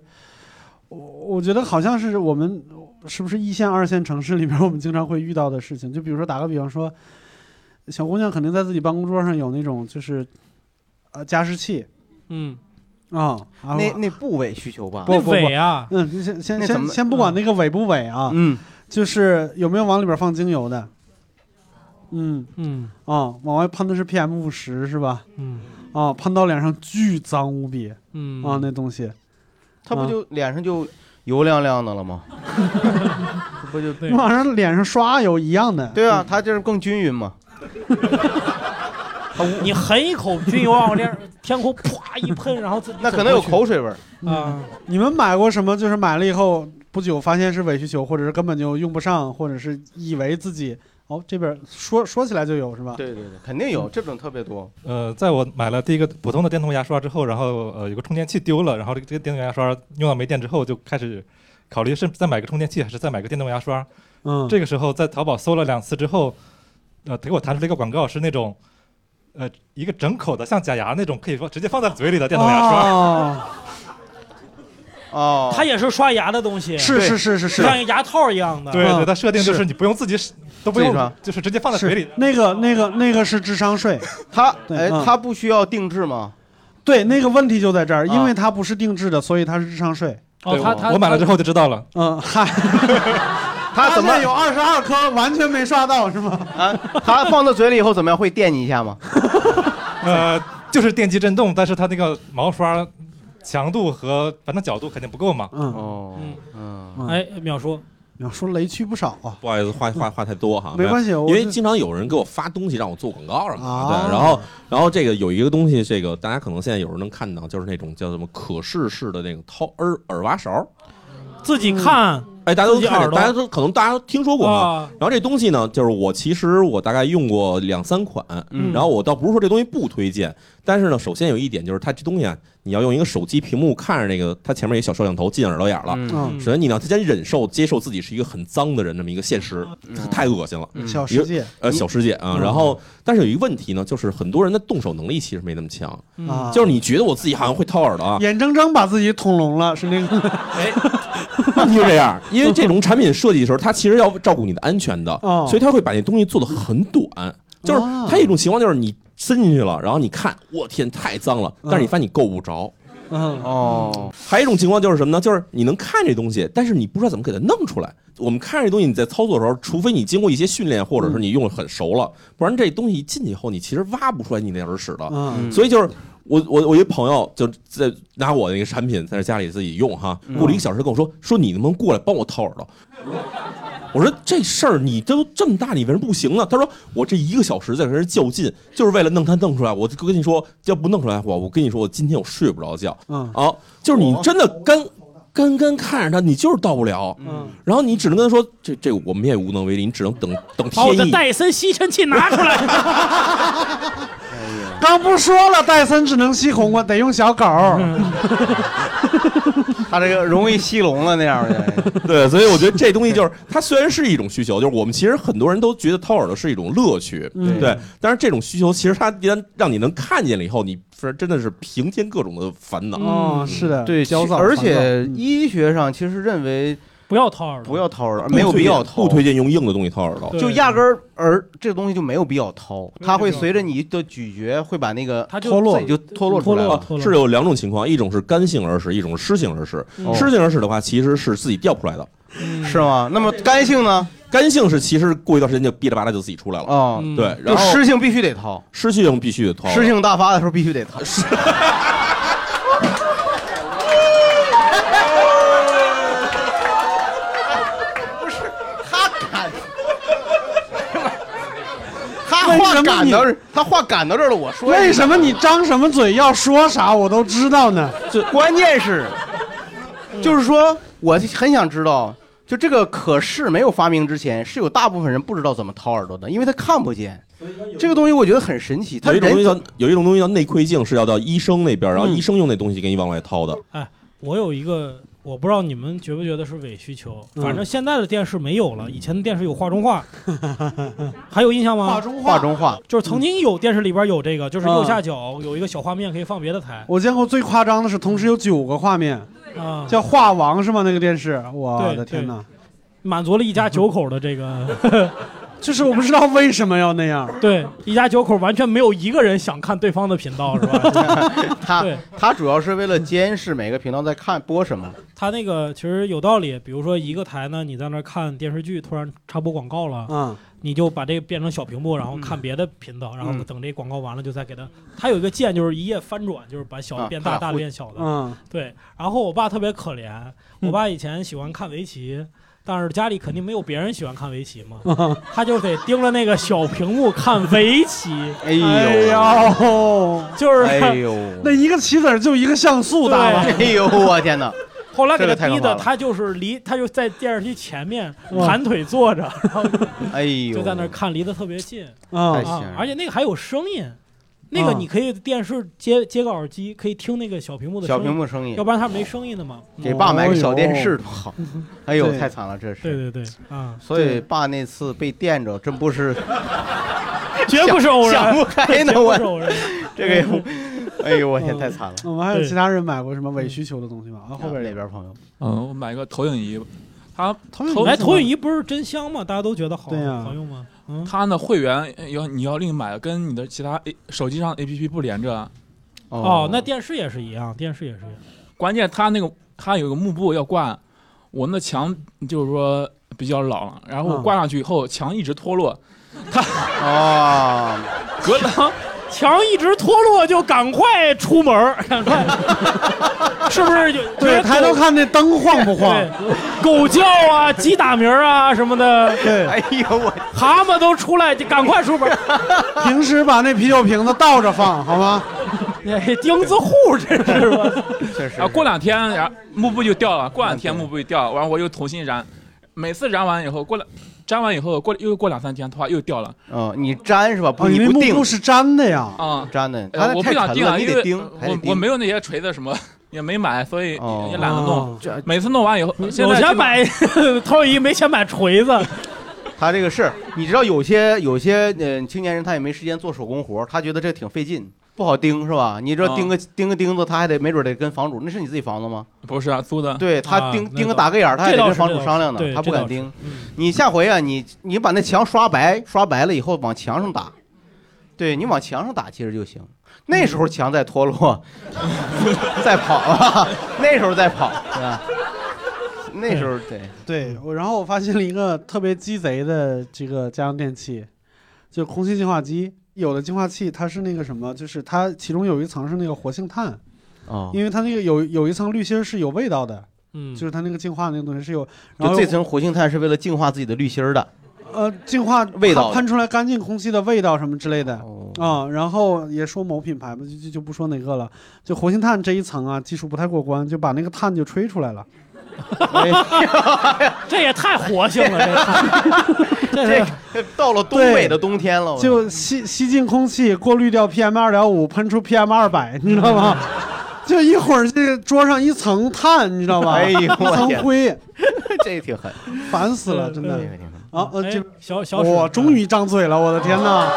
S2: 我我觉得好像是我们是不是一线、二线城市里面我们经常会遇到的事情。就比如说打个比方说，小姑娘肯定在自己办公桌上有那种就是呃加湿器。
S4: 嗯，
S2: 啊，
S3: 那那不伪需求吧？
S2: 不不不。
S4: 伪啊。
S2: 嗯，先先先先不管那个伪不伪啊，
S3: 嗯，
S2: 就是有没有往里边放精油的，嗯
S4: 嗯。
S2: 啊，往外喷的是 PM 五十是吧？
S4: 嗯。
S2: 啊，喷到脸上巨脏无比，
S4: 嗯。
S2: 啊，那东西，啊
S3: 他不就脸上就油亮亮的了吗？不就
S2: 你往上脸上刷油一样的，
S3: 对啊，它就是更均匀嘛。
S4: 你含一口军油往脸上天空啪一喷，然后自己
S3: 那可能有口水味儿
S4: 啊。
S2: 你们买过什么？就是买了以后不久发现是伪需求，或者是根本就用不上，或者是以为自己哦这边说说起来就有是吧？
S3: 对对对，肯定有这种特别多。
S15: 呃，在我买了第一个普通的电动牙刷之后，然后呃有个充电器丢了，然后这个这个电动牙刷用到没电之后，就开始考虑是再买个充电器还是再买个电动牙刷。
S2: 嗯
S15: 这个时候在淘宝搜了两次之后，呃，给我弹出了一个广告，是那种呃一个整口的像假牙那种，可以说直接放在嘴里的电动牙刷。
S2: 哦
S3: 哦
S4: 它也是刷牙的东西，
S2: 是是是是是
S4: 像一个牙套一样的。
S15: 对对，它设定就是
S2: 是
S15: 你不用自己使都不用
S3: 刷，
S15: 就是直接放在嘴里
S2: 是。那个那个那个是智商税，
S3: 它哎，
S2: 对嗯
S3: 他不需要定制吗？
S2: 对，那个问题就在这儿，因
S3: 啊
S2: 为它不是定制的，所以它是智商税。
S15: 哦，他他我买了之后就知道了。
S2: 嗯，嗨，
S3: 他怎么
S2: 有二十二颗完全没刷到是吗？
S3: 啊？他放到嘴里以后怎么样？会电你一下吗？
S15: 呃，就是电击震动，但是它那个毛刷强度和反正角度肯定不够嘛。
S2: 嗯
S3: 哦嗯嗯
S4: 哎，淼叔，
S2: 淼叔雷区不少啊。
S9: 不好意思，话话话太多哈，
S2: 没关系我
S9: 因为经常有人给我发东西让我做广告什么
S2: 啊
S9: 的，对，然后然后这个有一个东西，这个大家可能现在有人能看到，就是那种叫什么可视式的那个掏耳耳挖勺，
S4: 自己看，
S9: 哎，大家都看着，大家都可能大家都听说过
S4: 啊
S9: 啊。然后这东西呢，就是我其实我大概用过两三款，
S4: 嗯
S9: 然后我倒不是说这东西不推荐，但是呢，首先有一点就是它这东西啊，你要用一个手机屏幕看着那个，它前面有一小摄像头进耳朵眼了。
S2: 嗯
S9: 首先你呢，先忍受接受自己是一个很脏的人这么一个现实，太恶心了。
S2: 嗯小世界
S9: 呃，小世界啊。
S2: 嗯
S9: 然后，但是有一个问题呢，就是很多人的动手能力其实没那么强，
S2: 啊
S9: 就是你觉得我自己好像会掏耳朵啊，
S2: 眼睁睁把自己捅聋了，是那个。
S9: 问题是这样，因为这种产品设计的时候，它其实要照顾你的安全的，
S2: 哦
S9: 所以它会把那东西做的很短。就是
S2: 哦
S9: 它有一种情况，就是你伸进去了，然后你看，我天，太脏了，但是你发现你够不着。
S2: 嗯
S3: 哦，
S9: 还有一种情况就是什么呢？就是你能看这东西，但是你不知道怎么给它弄出来。我们看这东西，你在操作的时候，除非你经过一些训练，或者是你用的很熟了，不然这东西一进去以后，你其实挖不出来你那耳屎的。
S2: 嗯
S9: 所以就是我我我一朋友就在拿我那个产品在家里自己用哈，
S2: 嗯
S9: 过了一个小时跟我说说你能不能过来帮我掏耳朵？我说这事儿你都这么大，你为什么不行呢？他说我这一个小时在跟人较劲，就是为了弄他弄出来。我就跟你说，要不弄出来，我我跟你说，我今天我睡不着觉。
S2: 嗯
S9: 啊，就是你真的干干干看着他，你就是到不了。
S2: 嗯，
S9: 然后你只能跟他说，这这我们也无能为力，你只能等等
S4: 把我的
S9: 天意。
S4: 戴森吸尘器拿出来。
S2: 刚不说了，戴森只能吸红，我得用小狗。
S3: 他这个容易吸聋了那样的。
S9: 对，所以我觉得这东西就是它虽然是一种需求，就是我们其实很多人都觉得掏耳朵是一种乐趣，
S2: 嗯
S9: 对。但是这种需求其实它一旦让你能看见了以后，你是真的是平添各种的烦恼。
S2: 哦，是的，
S3: 对，
S2: 焦躁，
S3: 而且医学上其实认为
S4: 不要掏耳朵，
S3: 不要掏耳朵，没有必要掏，
S9: 不推荐用硬的东西掏耳朵。
S3: 就压根儿耳这个东西就没有必要掏，它会随着你的咀嚼会把那个
S4: 它
S2: 就脱落
S3: 自己就脱落出来了。
S9: 啊是有两种情况，一种是干性耳屎，一种是湿性耳屎。
S3: 嗯
S9: 湿性耳屎的话，其实是自己掉不出来的，
S3: 是吗？那么干性呢？
S9: 干性是其实过一段时间就哔哩吧啦就自己出来了。
S3: 啊，
S9: 对，然后
S3: 湿性必须得掏，
S9: 湿性必须得掏，
S3: 湿性大发的时候必须得掏。不是他赶，他话赶到这儿，他话赶到这儿了，我说
S2: 为什么你张什么嘴要说啥我都知道呢？
S3: 这关键是，就是说，我很想知道，就这个可视没有发明之前，是有大部分人不知道怎么掏耳朵的，因为他看不见。这个东西我觉得很神奇，他
S9: 有一种东西叫有一种东西叫内窥镜，是要到医生那边，然后医生用那东西给你往外掏的。
S4: 哎，我有一个，我不知道你们觉不觉得是伪需求。
S2: 嗯
S4: 反正现在的电视没有了，以前的电视有画中画，还有印象吗？
S2: 画中
S3: 画画中画
S4: 就是曾经有电视里边有这个，就是
S2: 嗯
S4: 右下角有一个小画面可以放别的台
S2: 我见过最夸张的是，同时有九个画面，
S4: 啊，
S2: 叫画王是吗？那个电视，我的天哪！
S4: 满足了一家九口的这个。
S2: 就是我不知道为什么要那样。
S4: 对，一家九口完全没有一个人想看对方的频道，是吧？
S3: 他
S4: 对
S3: 他主要是为了监视每个频道在看播什么。
S4: 他那个其实有道理，比如说一个台呢，你在那儿看电视剧，突然插播广告了，
S2: 嗯，
S4: 你就把这个变成小屏幕，然后看别的频道，然后
S2: 嗯
S4: 等这广告完了就再给他。他有一个键就是一页翻转，就是把小变大，大变小的。
S2: 嗯，
S4: 对。然后我爸特别可怜，我爸以前喜欢看围棋。但是家里肯定没有别人喜欢看围棋嘛，他就得盯着那个小屏幕看围棋。
S3: 哎呦。
S2: 哎呦，
S4: 就是
S3: 哎呦，
S2: 那一个棋子就一个像素大吧？
S3: 哎呦，我天哪！
S4: 后来给他逼的，他就是离，他就在电视机前面盘腿坐着，然后
S3: 哎呦，
S4: 就在那看，离得特别近。
S2: 啊
S4: 而且那个还有声音，那个
S2: 啊
S4: 你可以电视接接个耳机，可以听那个小屏幕的
S3: 小
S4: 声音
S3: 屏幕声音
S4: 要不然它没声音的嘛。
S3: 给爸买个小电视
S2: 哦
S3: 多好。哎呦，太惨了，这是。
S4: 对对对啊，
S3: 所以爸那次被电着，真不是，
S4: 绝不是偶然，
S3: 想不开呢，我。这个，哎呦，我天，太惨了。
S2: 我们还有其他人买过什么伪需求的东西吗？啊，后边
S3: 那边朋友，
S16: 嗯，我买个投影仪，它
S2: 投影仪
S16: 投
S4: 哎，投影仪不是真香吗？大家都觉得好
S2: 对呀
S4: 好用吗？嗯，
S16: 它那会员要你要另买，跟你的其他 A 手机上 APP 不连着。
S4: 哦，那电视也是一样，电视也是一样。
S16: 关键它那个它有个幕布要挂，我那墙就是说比较老了，然后挂上去以后墙一直脱落，它
S3: 哦，
S16: 隔了
S4: 墙一直脱落，就赶快出门儿，赶快，是不是就？
S2: 对，抬头看那灯晃不晃？
S4: 对，狗叫啊，鸡打鸣啊什么的，
S2: 对，
S3: 哎呦我，
S4: 蛤蟆都出来，就赶快出门。
S2: 平时把那啤酒瓶子倒着放，好吗？
S4: 哎，钉子户这是吧？
S3: 确实
S16: 然后过两天，然后幕布就掉了，过两天幕布就掉了，然后我又重新燃，每次燃完以后，过了粘完以后，过又过两三天，头发又掉了。
S3: 哦，你粘是吧？不，
S2: 哦，
S3: 你不定
S2: 幕布是粘的呀。
S16: 啊、
S3: 粘的，
S16: 呃我不想钉
S3: 了，
S16: 啊，因为
S3: 你得钉，还得
S16: 我
S3: 钉
S16: 我没有那些锤子什么 也没买，所以
S3: 哦
S16: 也懒得弄。
S2: 哦
S16: 每次弄完以后，现
S4: 有
S16: 在基本
S4: 钱买投影仪，没钱买锤子。
S3: 他这个是，你知道有些有些嗯青年人他也没时间做手工活，他觉得这挺费劲，不好钉是吧？你知道
S16: 啊
S3: 钉个钉个钉子，他还得没准得跟房主，那是你自己房子吗？
S16: 不是啊，租的。
S3: 对他
S4: 啊
S3: 钉钉个打个眼儿，他还得跟房主商量呢他不敢钉。
S4: 嗯
S3: 你下回啊，你你把那墙刷白，刷白了以后往墙上打，对你往墙上打其实就行。那时候墙在脱落，在跑啊，那时候在跑，对吧？那时候对
S2: 对，我然后我发现了一个特别鸡贼的这个家用电器，就空气净化机。有的净化器它是那个什么，就是它其中有一层是那个活性炭，
S3: 哦
S2: 因为它那个有有一层滤芯是有味道的，
S4: 嗯
S2: 就是它那个净化那个东西是有，然后
S3: 就这层活性炭是为了净化自己的滤芯儿的。
S2: 呃净化
S3: 味道
S2: 喷出来干净空气的味道什么之类的啊、然后也说某品牌吧，就就就不说哪个了，就活性炭这一层啊技术不太过关，就把那个碳就吹出来了。
S4: 太活性了，这个
S3: 这这到了东北的冬天了，
S2: 就吸吸进空气，过滤掉 PM 二点五，喷出 PM 二百，你知道吗？就一会儿这个桌上一层碳，你知道吧？
S3: 哎呦
S2: 一层灰，
S3: 这挺狠，
S2: 烦死了，真的。啊！呃，
S4: 小小
S2: 我终于张嘴了，我的天哪！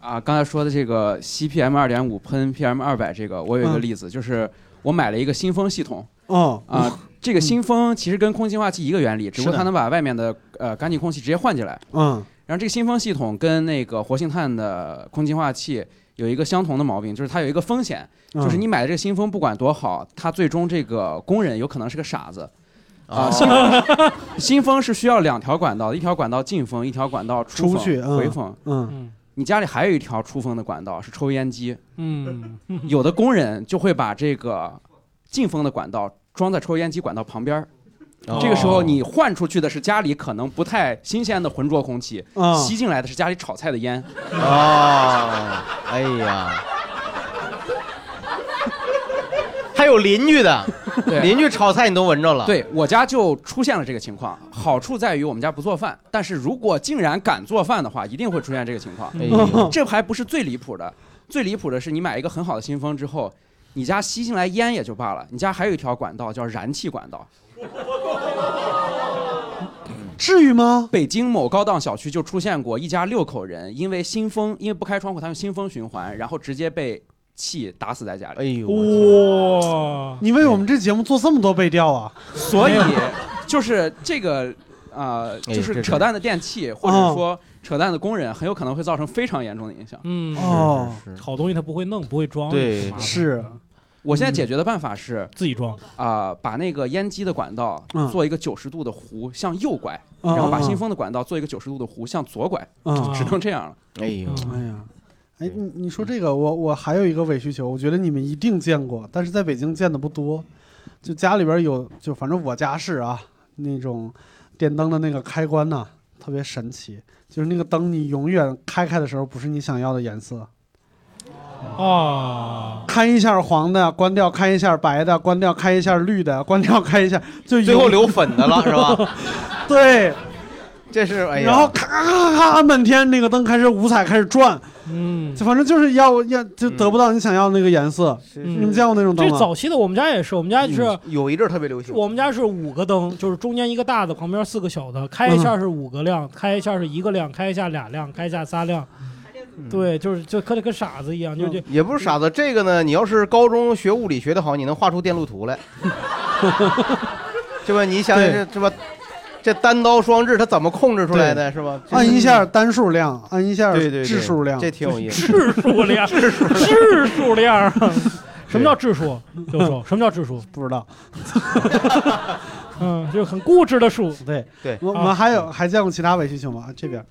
S17: 啊，刚才说的这个吸 PM 二点五喷 PM 二百，这个我有一个
S2: 嗯
S17: 例子，就是我买了一个新风系统。
S2: 哦
S17: 啊，这个新风其实跟空气净化器一个原理，只不过它能把外面的呃干净空气直接换进来。
S2: 嗯
S17: 然后这个新风系统跟那个活性炭的空气净化器有一个相同的毛病，就是它有一个风险，
S2: 嗯
S17: 就是你买的这个新风不管多好，它最终这个工人有可能是个傻子。啊，
S2: 哦
S17: 新 新风是需要两条管道，一条管道进风，一条管道出风
S2: 出去嗯
S17: 回风。
S2: 嗯
S17: 你家里还有一条出风的管道是抽烟机。
S4: 嗯，
S17: 有的工人就会把这个进风的管道装在抽烟机管道旁边儿。
S3: 哦
S17: 这个时候，你换出去的是家里可能不太新鲜的浑浊空气，
S3: 哦
S17: 吸进来的是家里炒菜的烟。
S3: 哦，哎呀，还有邻居的，邻居炒菜你都闻着了。
S17: 对我家就出现了这个情况，好处在于我们家不做饭，但是如果竟然敢做饭的话，一定会出现这个情况。
S3: 哎呦
S17: 这还不是最离谱的，最离谱的是你买一个很好的新风之后，你家吸进来烟也就罢了，你家还有一条管道叫燃气管道。
S2: 至于吗？
S17: 北京某高档小区就出现过一家六口人，因为新风，因为不开窗户，他用新风循环，然后直接被气打死在家里。
S3: 哎呦
S4: 哇！
S2: 你为我们这节目做这么多背调啊？
S17: 所以就是这个啊、
S2: 哎
S17: 就是扯淡的电器，或者说扯淡的工人，很有可能会造成非常严重的影响。
S4: 嗯
S2: 哦。
S4: 好东西他不会弄，不会装，
S17: 对
S2: 是。
S17: 我现在解决的办法是
S4: 自己装。
S17: 啊、把那个烟机的管道
S2: 嗯。
S17: 做一个九十度的弧向右拐，
S2: 嗯
S17: 然后把
S2: 嗯。
S17: 新风的管道做一个九十度的弧向左拐，
S2: 嗯。
S17: 就只能这样了。
S3: 哎呦，
S2: 哎呀，哎，你你说这个，我我还有一个伪需求，我觉得你们一定见过，但是在北京见的不多。就家里边有，就反正我家是啊，那种电灯的那个开关呐、特别神奇，就是那个灯你永远开开的时候不是你想要的颜色，
S4: 啊，
S2: 开一下黄的，关掉；开一下白的，关掉；开一下绿的，关掉；开一下，就
S3: 最后留粉的了是吧？
S2: 对，
S3: 这是哎呀，
S2: 然后咔咔咔咔按半天，那个灯开始五彩开始转，
S4: 嗯，
S2: 就反正就是要要就得不到你想要的那个颜色。你们见过那种灯
S4: 这
S2: 吗？
S4: 早期的我们家也是，我们家是、
S3: 嗯有一阵特别流行。
S4: 我们家是五个灯，就是中间一个大的，旁边四个小的，开一下是五个亮，开一下是一个亮，开一下俩亮，开一下仨亮。对，就是就跟跟傻子一样，就就
S3: 也不是傻子，这个呢，你要是高中学物理学的好，你能画出电路图来，是吧？你想想这是吧？这单刀双掷它怎么控制出来的，是吧？
S2: 按一下单数量，按一下
S3: 对对对
S2: 质数量，
S3: 这挺有意思
S4: 质数量，
S3: 质数量
S4: 质数量。什么叫质数？教授，什么叫质数？
S2: 不知道。
S4: 嗯，就是很固执的数。
S2: 对
S3: 对
S2: 我我们还有还见过其他伪需求吗？这边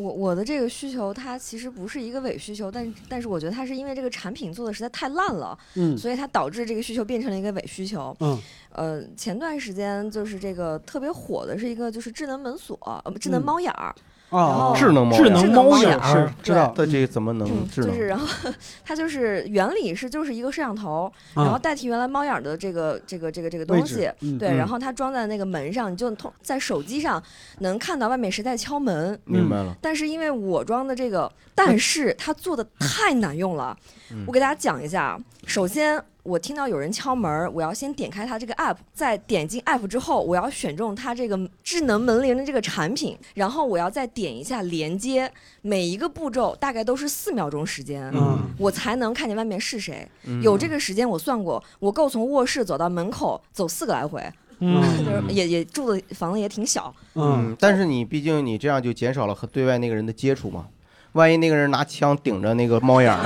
S5: 我我的这个需求，它其实不是一个伪需求，但但是我觉得它是因为这个产品做的实在太烂了，
S2: 嗯
S5: 所以它导致这个需求变成了一个伪需求。
S2: 嗯，
S5: 呃，前段时间就是这个特别火的是一个就是智能门锁，呃，智能
S2: 嗯
S5: 猫眼儿。
S2: 啊
S3: 智能猫
S5: 智
S3: 眼
S5: 能猫眼
S3: 是
S5: 儿
S3: 知道，
S5: 对
S3: 它这怎么能智能？
S5: 就是，然后 它就是原理是就是一个摄像头，
S3: 啊
S5: 然后代替原来猫眼儿的这个这个这个这个东西，对，
S2: 嗯
S5: 然后它装在那个门上，你就通在手机上能看到外面谁在敲门。
S3: 明白了
S5: 但是因为我装的这个，但是它做的太难用了。
S3: 嗯
S5: 我给大家讲一下啊，首先。我听到有人敲门，我要先点开它这个 app，在点进 app 之后，我要选中它这个智能门铃的这个产品，然后我要再点一下连接，每一个步骤大概都是四秒钟时间，
S2: 嗯。
S5: 我才能看见外面是谁。
S2: 嗯。
S5: 有这个时间我算过，我够从卧室走到门口走四个来回。
S2: 嗯。
S5: 就是也也住的房子也挺小，
S3: 嗯，但是你毕竟你这样就减少了和对外那个人的接触嘛，万一那个人拿枪顶着那个猫眼儿，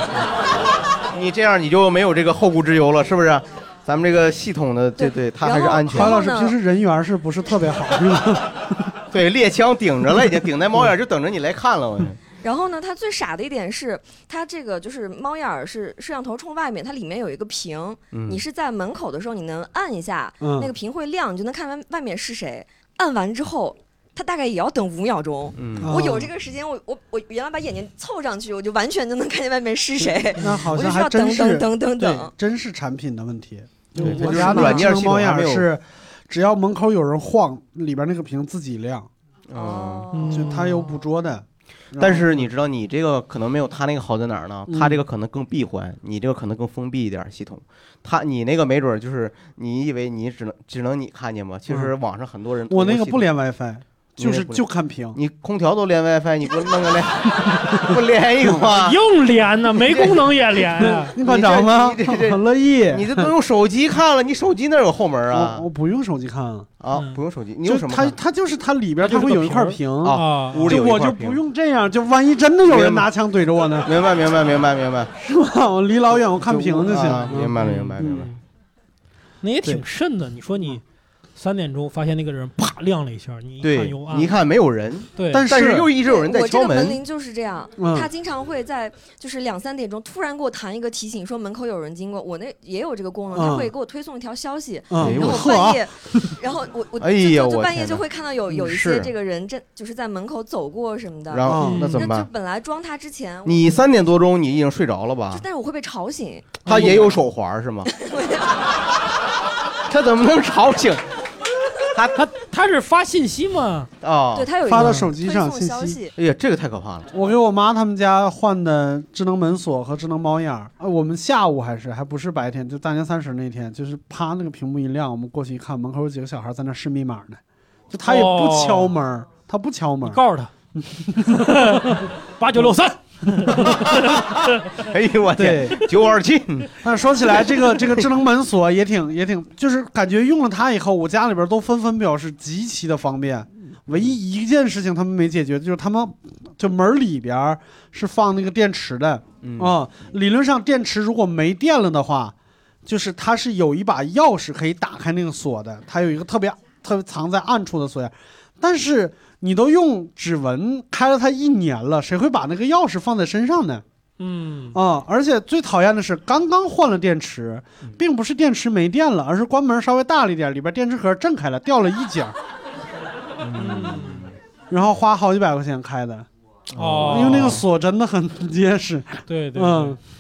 S3: 你这样你就没有这个后顾之忧了，是不是？咱们这个系统的，对对，它还是安全。
S2: 潘老师平时人缘是不是特别好？是吧？
S3: 对，猎枪顶着了，已经顶在猫眼儿，就等着你来看了。我
S5: 然后呢，它最傻的一点是，它这个就是猫眼儿是摄像头冲外面，它里面有一个屏，
S18: 嗯
S5: 你是在门口的时候，你能按一下，
S18: 嗯
S5: 那个屏会亮，你就能看外外面是谁。按完之后，它大概也要等五秒钟。
S3: 嗯
S5: 我有这个时间，我我我原来把眼睛凑上去，我就完全就能看见外面是谁。
S2: 那好像还真是
S5: 等等等等等。
S2: 真是产品的问题。我家那
S3: 软件
S2: 智能猫眼是，只要门口有人晃，里边那个屏自己亮，
S3: 嗯，
S2: 就它有捕捉的。
S3: 但是你知道，你这个可能没有他那个好在哪儿呢？
S2: 嗯
S3: 他这个可能更闭环，你这个可能更封闭一点儿系统。他你那个没准儿就是你以为你只能只能你看见吗？其实
S2: 嗯
S3: 网上很多人
S2: 我那个不连
S3: 连。
S2: WiFi，就是就看屏。
S3: 你空调都连 WiFi，你不弄个连 不连一个吗？
S4: 硬连呢，没功能也连啊。
S2: 你班长吗？很乐意。
S3: 你这都用手机看了，你手机那有后门啊
S2: 我？不用手机看啊。
S3: 啊，不用手机，你用什么它？
S2: 它就是它里边
S3: 它
S2: 会有一块
S3: 屏
S2: 屏
S3: 啊屋里
S2: 就
S3: 有一块屏
S2: 我就不用这样，就万一真的有人拿枪怼着我呢，
S3: 明白明白明白明白，
S2: 是吧？我离老远我看屏就行
S3: 明白了明白明白。
S4: 那也挺慎的。你说你三点钟发现那个人啪亮了一下，你一看
S3: 对
S4: 又，暗，
S3: 你一看没有人，
S4: 对
S3: 但是又一直有人在
S5: 我这
S3: 敲。
S5: 个门铃就是这样，
S3: 嗯
S5: 他经常会在就是两三点钟突然给我弹一个提醒，说门口有人经过。我那也有这个功能，他
S3: 嗯
S5: 会给我推送一条消息，
S3: 嗯
S5: 然后
S3: 哎呦
S5: 半夜，然后我我
S3: 哎呀
S5: 就就
S3: 我
S5: 半夜就会看到有有一些这个人正就是在门口走过什么的。
S3: 然后那怎么办
S5: 就本来装他之前，
S3: 你三点多钟你已经睡着了吧？
S5: 但是我会被吵醒。
S3: 他也有手环是吗？他怎么能吵醒？
S4: 他他他是发信息吗？
S3: 啊，
S5: 对他有一个
S2: 发到手机上
S5: 推
S2: 信息
S5: 消息。
S3: 哎呀，这个太可怕了。
S2: 我给我妈他们家换的智能门锁和智能猫眼儿，呃，我们下午还是还不是白天，就大年三十那天，就是啪那个屏幕一亮，我们过去一看，门口有几个小孩在那试密码呢，就他也不敲门儿，他不敲门儿，
S4: 告诉他 八九六三。
S3: 哎呦我天
S2: 对，
S3: 九二七。
S2: 那说起来，这个这个智能门锁也挺也挺，就是感觉用了它以后，我家里边都纷纷表示极其的方便。唯一一件事情他们没解决，就是他们就门里边是放那个电池的啊、
S3: 嗯
S2: 理论上电池如果没电了的话，就是它是有一把钥匙可以打开那个锁的，它有一个特别特别藏在暗处的锁眼。但是你都用指纹开了它一年了，谁会把那个钥匙放在身上呢？
S4: 嗯。
S2: 啊、而且最讨厌的是，刚刚换了电池，并不是电池没电了，而是关门稍微大了一点，里边电池盒震开了，掉了一节儿，然后花好几百块钱开的，
S4: 哦。
S2: 因为那个锁真的很结实，
S4: 对对，
S2: 嗯。
S4: 对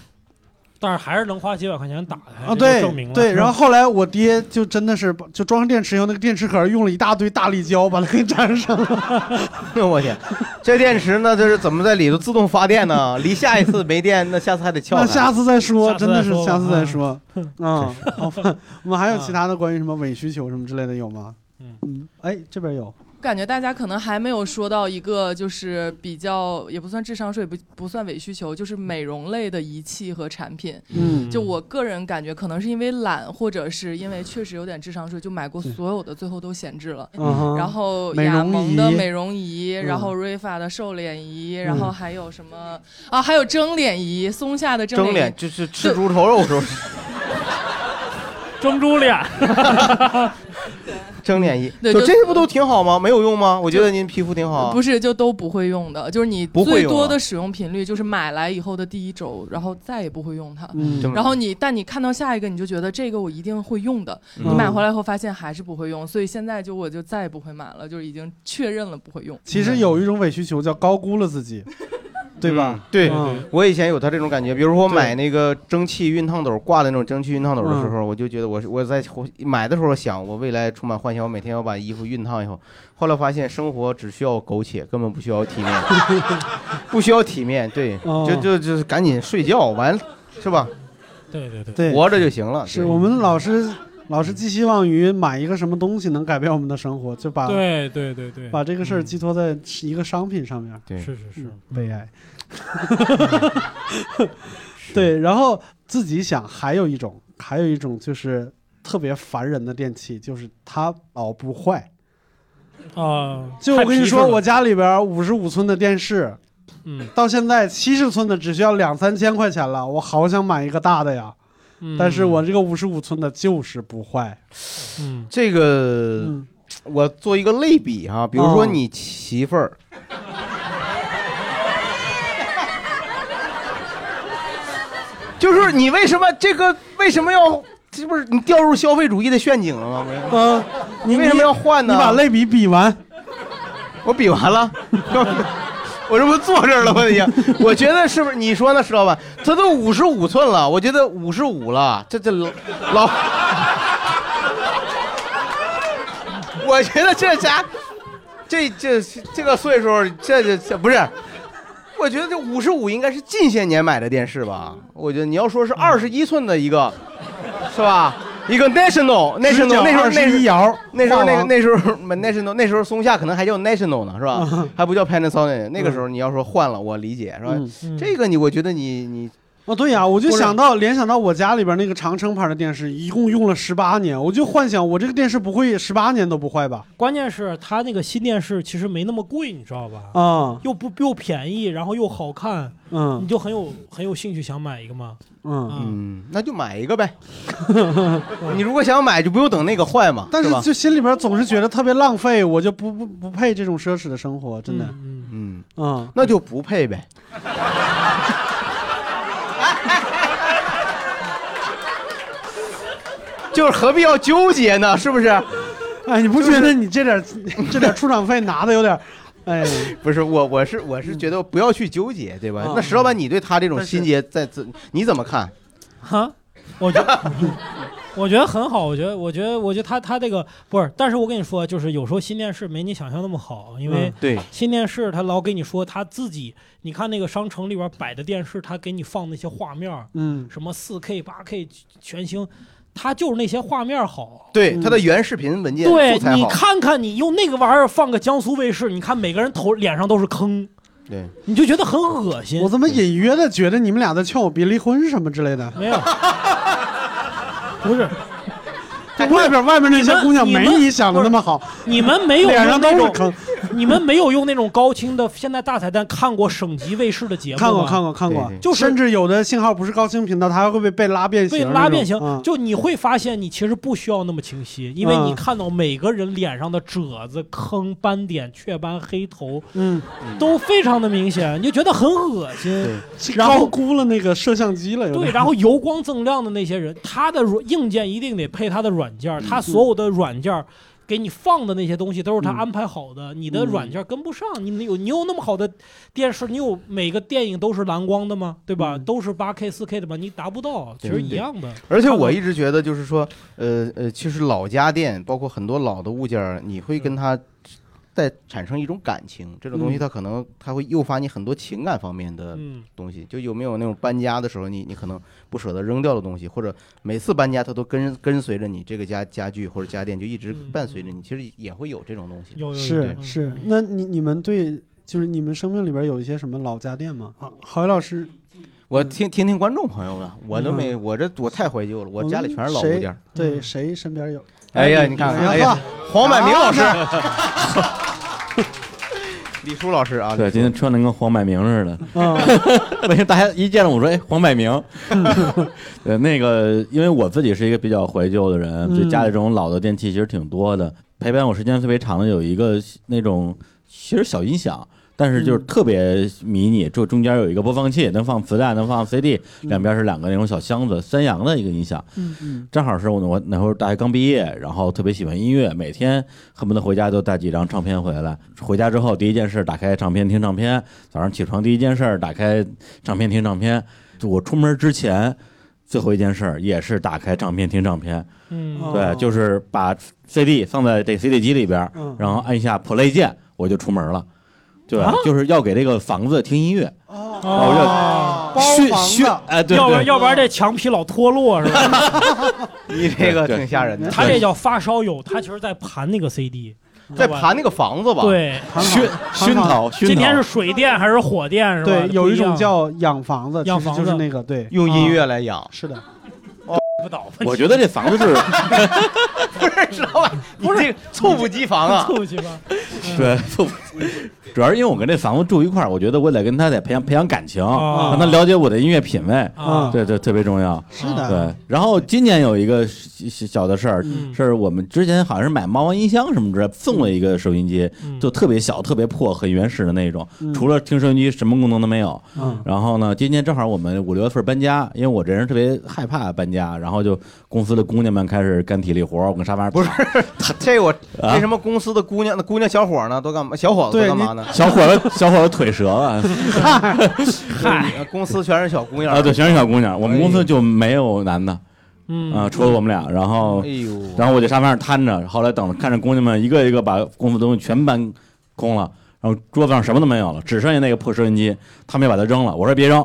S4: 但是还是能花几百块钱打开，
S2: 啊，对
S4: 证明了。
S2: 对，然后后来我爹就真的是就装上电池以后，那个电池壳用了一大堆大力胶把它给粘上了。
S3: 我天，这电池呢，就是怎么在里头自动发电呢？离下一次没电，那下次还得撬。
S2: 那下次再说，真的是下次再
S4: 啊
S2: 说。嗯，好吧，我们还有其他的关于什么伪需求什么之类的有吗？嗯，哎，这边有。
S12: 感觉大家可能还没有说到一个，就是比较也不算智商税，不不算伪需求，就是美容类的仪器和产品。
S2: 嗯。
S12: 就我个人感觉，可能是因为懒，或者是因为确实有点智商税，就买过所有的，最后都闲置了。
S2: 嗯
S12: 然后雅萌的美容仪，
S2: 嗯。
S12: 然后瑞法的瘦脸仪，
S2: 嗯。
S12: 然后还有什么？啊？还有蒸脸仪，松下的
S3: 蒸
S12: 脸
S3: 就是吃猪头肉时候
S4: 蒸猪脸，
S3: 蒸脸仪，就
S12: 对就
S3: 这些不都挺好吗？没有用吗？我觉得您皮肤挺好啊。
S12: 不是，就都不会用的，就是你
S3: 不会用啊
S12: 最多的使用频率就是买来以后的第一周，然后再也不会用它。
S3: 嗯这么
S12: 然后你，但你看到下一个，你就觉得这个我一定会用的，
S2: 嗯
S12: 你买回来后发现还是不会用，所以现在就我就再也不会买了，就是已经确认了不会用。
S2: 其实有一种伪需求叫高估了自己，对吧？
S3: 嗯？对
S2: 嗯，
S3: 我以前有他这种感觉，比如说我买那个蒸汽熨烫斗挂的那种蒸汽熨烫斗的时
S2: 嗯。
S3: 候，我就觉得我是我在买的时候想，我未来充满幻想，我每天要把衣服熨烫以后，后来发现生活只需要苟且，根本不需要体面，不需要体面，对，
S2: 哦。
S3: 就就就是赶紧睡觉，完是吧？
S4: 对对对，
S2: 对，
S3: 活着就行了。对。
S2: 是我们老是老是寄希望于买一个什么东西能改变我们的生活，就把
S4: 对对对对。
S2: 把这个事儿寄托在一个商品上面。
S3: 对。
S4: 是是是。
S2: 嗯悲哀。对，然后自己想，还有一种，还有一种就是特别烦人的电器，就是它老不坏。
S4: 啊，
S2: 就我跟你说，我家里边五十五寸的电视，
S4: 嗯，
S2: 到现在七十寸的只需要两三千块钱了，我好想买一个大的呀。
S4: 嗯
S2: 但是我这个五十五寸的就是不坏。
S4: 嗯，
S3: 这个我做一个类比哈，比如说
S2: 哦
S3: 你媳妇儿。就是你为什么这个为什么要这不是你掉入消费主义的陷阱了吗？
S2: 嗯，
S3: 你为什么要换呢？
S2: 你把类比比完，
S3: 我比完了，我这不坐这儿了吗？已经，我觉得是不是？你说呢，石老板？他都五十五寸了，我觉得五十五了，这这老，我觉得这家，这这这个岁数，这这这不是。我觉得这五十五应该是近些年买的电视吧？我觉得你要说是二十一寸的一个，是吧？一个 national 那时候那时候那时
S2: 21
S3: 候
S2: 摇
S3: 那时候那个那时候 national 那时候松下可能还叫 national 呢，是吧？还不叫 Panasonic。那个时候你要说换了，我理解是吧？
S2: 嗯
S3: 这个你我觉得你你
S2: 哦，对呀，我就想到联想到我家里边那个长城牌的电视，一共用了十八年，我就幻想我这个电视不会十八年都不坏吧？
S4: 关键是它那个新电视其实没那么贵，你知道吧？
S2: 啊，
S4: 又不又便宜，然后又好看，
S2: 嗯
S4: 你就很有很有兴趣想买一个嘛。
S2: 嗯
S3: 嗯，那就买一个呗。你如果想买，就不用等那个坏嘛。
S2: 但是就心里边总是觉得特别浪费，我就不不不配这种奢侈的生活，真的。
S3: 嗯
S2: 嗯，
S3: 那就不配呗。就是何必要纠结呢？是不是？
S2: 哎，你不觉得你这点 这点出场费拿的有点，哎，
S3: 不是我，我是我是觉得不要去纠结，对吧？
S2: 啊
S3: 那石老板，你对他这种心结在怎你怎么看？
S4: 哈，我觉得，我觉得很好。我觉得，我觉得，我觉得他他这个不是，但是我跟你说，就是有时候新电视没你想象那么好，因为
S3: 嗯对
S4: 新电视他老给你说他自己，你看那个商城里边摆的电视，他给你放那些画面，
S2: 嗯，
S4: 什么四 K、八 K 全星，他就是那些画面好。
S3: 对，他的原视频文件
S4: 对
S3: 素材好。
S4: 你看看，你用那个玩意儿放个江苏卫视，你看每个人头脸上都是坑，
S3: 对，
S4: 你就觉得很恶心。
S2: 我怎么隐约的觉得你们俩在劝我别离婚什么之类的？
S4: 没有，不是，
S2: 外边外面那些姑娘没
S4: 你
S2: 想的那么好，
S4: 你们没有
S2: 脸上都是坑。
S4: 你们没有用那种高清的现在大彩蛋看过省级卫视的节目吗？
S2: 看过看过看过，
S4: 就是
S2: 甚至有的信号不是高清频道，它还会被被拉变形
S4: 被，拉变形，
S2: 嗯
S4: 就你会发现你其实不需要那么清晰，因为
S2: 嗯
S4: 你看到每个人脸上的褶子、坑、斑点、雀斑、黑头，
S2: 嗯，
S4: 都非常的明显，你就觉得很恶心。然
S2: 高
S4: 后
S2: 估了那个摄像机了，
S4: 对，然后油光锃亮的那些人，他的软硬件一定得配他的软件，他所有的软件。给你放的那些东西都是他安排好的，你的软件跟不上。你有你有那么好的电视，你有每个电影都是蓝光的吗？对吧？都是八 K、四 K 的吗？你达不到，其实一样的。
S3: 而且我一直觉得，就是说，呃呃，其实老家电，包括很多老的物件儿，你会跟它再产生一种感情。这种东西
S2: 嗯
S3: 它可能它会诱发你很多情感方面的
S4: 嗯
S3: 东西。就有没有那种搬家的时候，你你可能不舍得扔掉的东西，或者每次搬家它都跟跟随着你这个家家具或者家电就一直伴随着你，其实也会有这种东西。
S4: 有
S2: 是是，那你你们对就是你们生命里边有一些什么老家电吗？啊，郝宇老师，
S3: 我听听听观众朋友们，我都没，我这我太怀旧了，我家里全是老物件。
S2: 谁对，谁身边有？
S3: 哎呀，你看看，哎呀，黄百鸣老师，李叔老师啊，
S1: 对，今天穿的跟黄百鸣似的。
S2: 嗯
S1: 为什么大家一见了我说，哎，黄百鸣？对，那个，因为我自己是一个比较怀旧的人，
S2: 嗯
S1: 就家里这种老的电器其实挺多的。陪伴我时间特别长的有一个那种，其实小音响。但是就是
S2: 嗯
S1: 特别迷你，就中间有一个播放器，能放磁带，能放 CD，两边是两个那种小箱子，三洋的一个音响。
S2: 嗯嗯
S1: 正好是我我那会儿大学刚毕业，然后特别喜欢音乐，每天恨不得回家都带几张唱片回来。回家之后第一件事打开唱片听唱片，早上起床第一件事打开唱片听唱片。就我出门之前最后一件事也是打开唱片听唱片。
S4: 嗯
S1: 对，就是把 CD 放在这 CD 机里边，
S2: 嗯
S1: 然后按一下 Play 键，我就出门了。对，
S4: 啊
S1: 就是要给这个房子听音乐。
S4: 哦
S2: 要
S1: 熏
S2: 房
S1: 熏
S2: 子，
S1: 哎，对
S4: 要不然，要不然这墙皮老脱落是吧？
S3: 你这个挺吓人的。
S4: 他这叫发烧友，他其实在盘那个 CD，
S3: 在盘那个房子吧？
S4: 对，
S1: 熏熏陶熏陶。
S4: 今天是水电还是火电是吧？
S2: 对，有一种叫养房子，
S4: 养房子
S2: 就是那个对，
S3: 用音乐来养。
S2: 是的，
S4: 不倒？
S1: 我觉得这房子是
S3: 不是石老板，你这个猝不及防啊！
S4: 猝不及防。
S1: 对，猝不主要是因为我跟这房子住一块儿，我觉得我得跟他得培养培养感情，
S2: 啊
S1: 让他了解我的音乐品味，
S2: 啊
S1: 对对，特别重要。
S2: 是的
S1: 对。然后今年有一个小小的事儿，
S2: 嗯
S1: 是我们之前好像是买猫王音箱什么之类，送了一个收音机，就特别小、特别破、很原始的那种，
S2: 嗯
S1: 除了听收音机什么功能都没有。
S2: 嗯
S1: 然后呢，今年正好我们五六月份搬家，因为我这人特别害怕搬家，然后就公司的姑娘们开始干体力活儿，我跟沙发上不是
S3: 这我
S1: 啊
S3: 为什么公司的姑娘、那姑娘小伙呢都干嘛？小伙子都干嘛呢？
S1: 小伙子小伙子腿折了，
S3: 嗨，公司全是小姑娘
S1: 啊，对，全是小姑娘。我们公司就没有男的，
S4: 嗯
S1: 啊，除了我们俩。然后
S3: 哎呦，
S1: 然后我在沙发上瘫着，后来等着看着姑娘们一个一个把公司东西全搬空了，然后桌子上什么都没有了，只剩下那个破收音机，他们也把它扔了。我说别扔，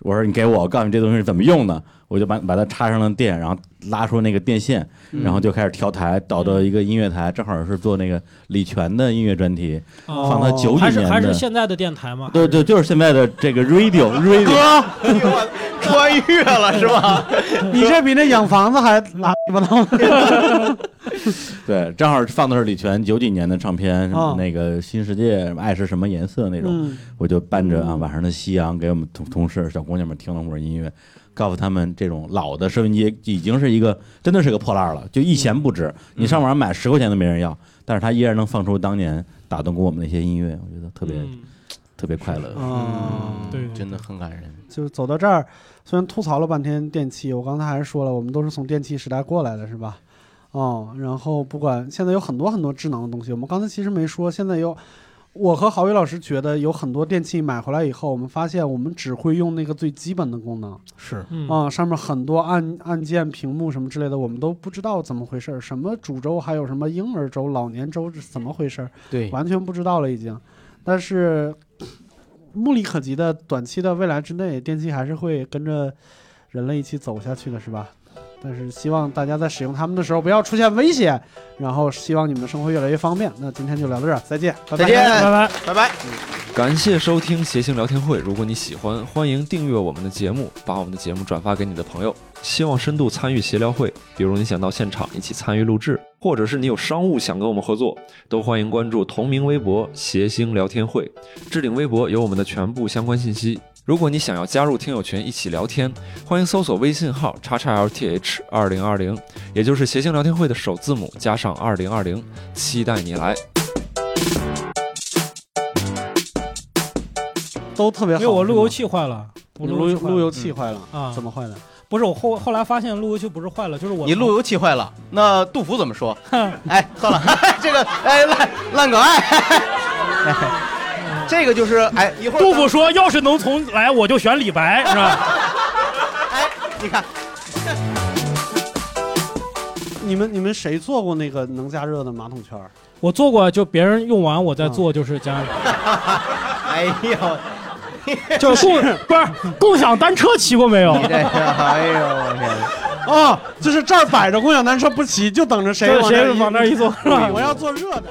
S1: 我说你给我，我告诉你这东西是怎么用的，我就把把它插上了电，然后拉出那个电线，
S4: 嗯
S1: 然后就开始调台，导到一个音乐台，正好是做那个李泉的音乐专题，
S4: 哦
S1: 放到九几年
S4: 还是还是现在的电台吗？
S1: 对对，就是现在的这个 radio radio，
S3: 穿越了是吧？
S2: 你这比那养房子还拉不到。
S1: 对，正好放的是李泉九几年的唱片，什么
S2: 哦
S1: 那个新世界，爱是什么颜色那种，
S2: 嗯
S1: 我就伴着啊晚上的夕阳给我们同同事小姑娘们听了会儿音乐，告诉他们这种老的收音机已经是一个真的是个破烂了，就一钱不值，你上网上买十块钱都没人要，但是它依然能放出当年打动过我们的一些音乐，我觉得特别、特别快乐。
S2: 嗯，
S3: 对，真的很感人。
S2: 就走到这儿，虽然吐槽了半天电器，我刚才还是说了，我们都是从电器时代过来的，是吧？哦，然后不管现在有很多很多智能的东西，我们刚才其实没说，现在有。我和郝宇老师觉得有很多电器买回来以后，我们发现我们只会用那个最基本的功能，
S3: 是
S4: 嗯
S2: 啊、上面很多按按键、屏幕什么之类的，我们都不知道怎么回事儿，什么主轴，还有什么婴儿轴、老年轴是怎么回事儿，
S3: 对
S2: 完全不知道了已经。但是目力可及的短期的未来之内，电器还是会跟着人类一起走下去的，是吧？但是希望大家在使用它们的时候不要出现危险，然后希望你们的生活越来越方便。那今天就聊到这儿，再见，拜拜
S3: 再见
S2: 拜拜。
S3: 拜拜。
S18: 感谢收听谐星聊天会。如果你喜欢，欢迎订阅我们的节目，把我们的节目转发给你的朋友。希望深度参与协聊会，比如你想到现场一起参与录制，或者是你有商务想跟我们合作，都欢迎关注同名微博“谐星聊天会”，置顶微博有我们的全部相关信息。如果你想要加入听友群一起聊天，欢迎搜索微信号叉叉 LTH 二零二零，也就是谐星聊天会的首字母加上二零二零，期待你来。
S2: 都特别好。
S4: 因为我路由器坏了，我路由器坏了
S2: 路由器坏了
S4: 啊？
S2: 怎么坏的？
S4: 不是我后后来发现路由器不是坏了，就是我
S3: 你 路由器坏了，那杜甫怎么说？哎，算了，这个哎烂烂梗哎，哎这个就是哎一会儿
S4: 杜甫说，要是能重来，我就选李白，是吧？
S3: 哎你看，
S2: 你们你们谁做过那个能加热的马桶圈？
S4: 我做过，就别人用完我再做，就是加热。
S3: 哎呦，
S4: 就是共不是共享单车骑过没有？
S3: 你这个哎呦我天！
S2: 哦，就是这儿摆着共享单车不骑，就等着谁往那儿
S4: 谁往那一坐是吧
S2: 我要坐热的。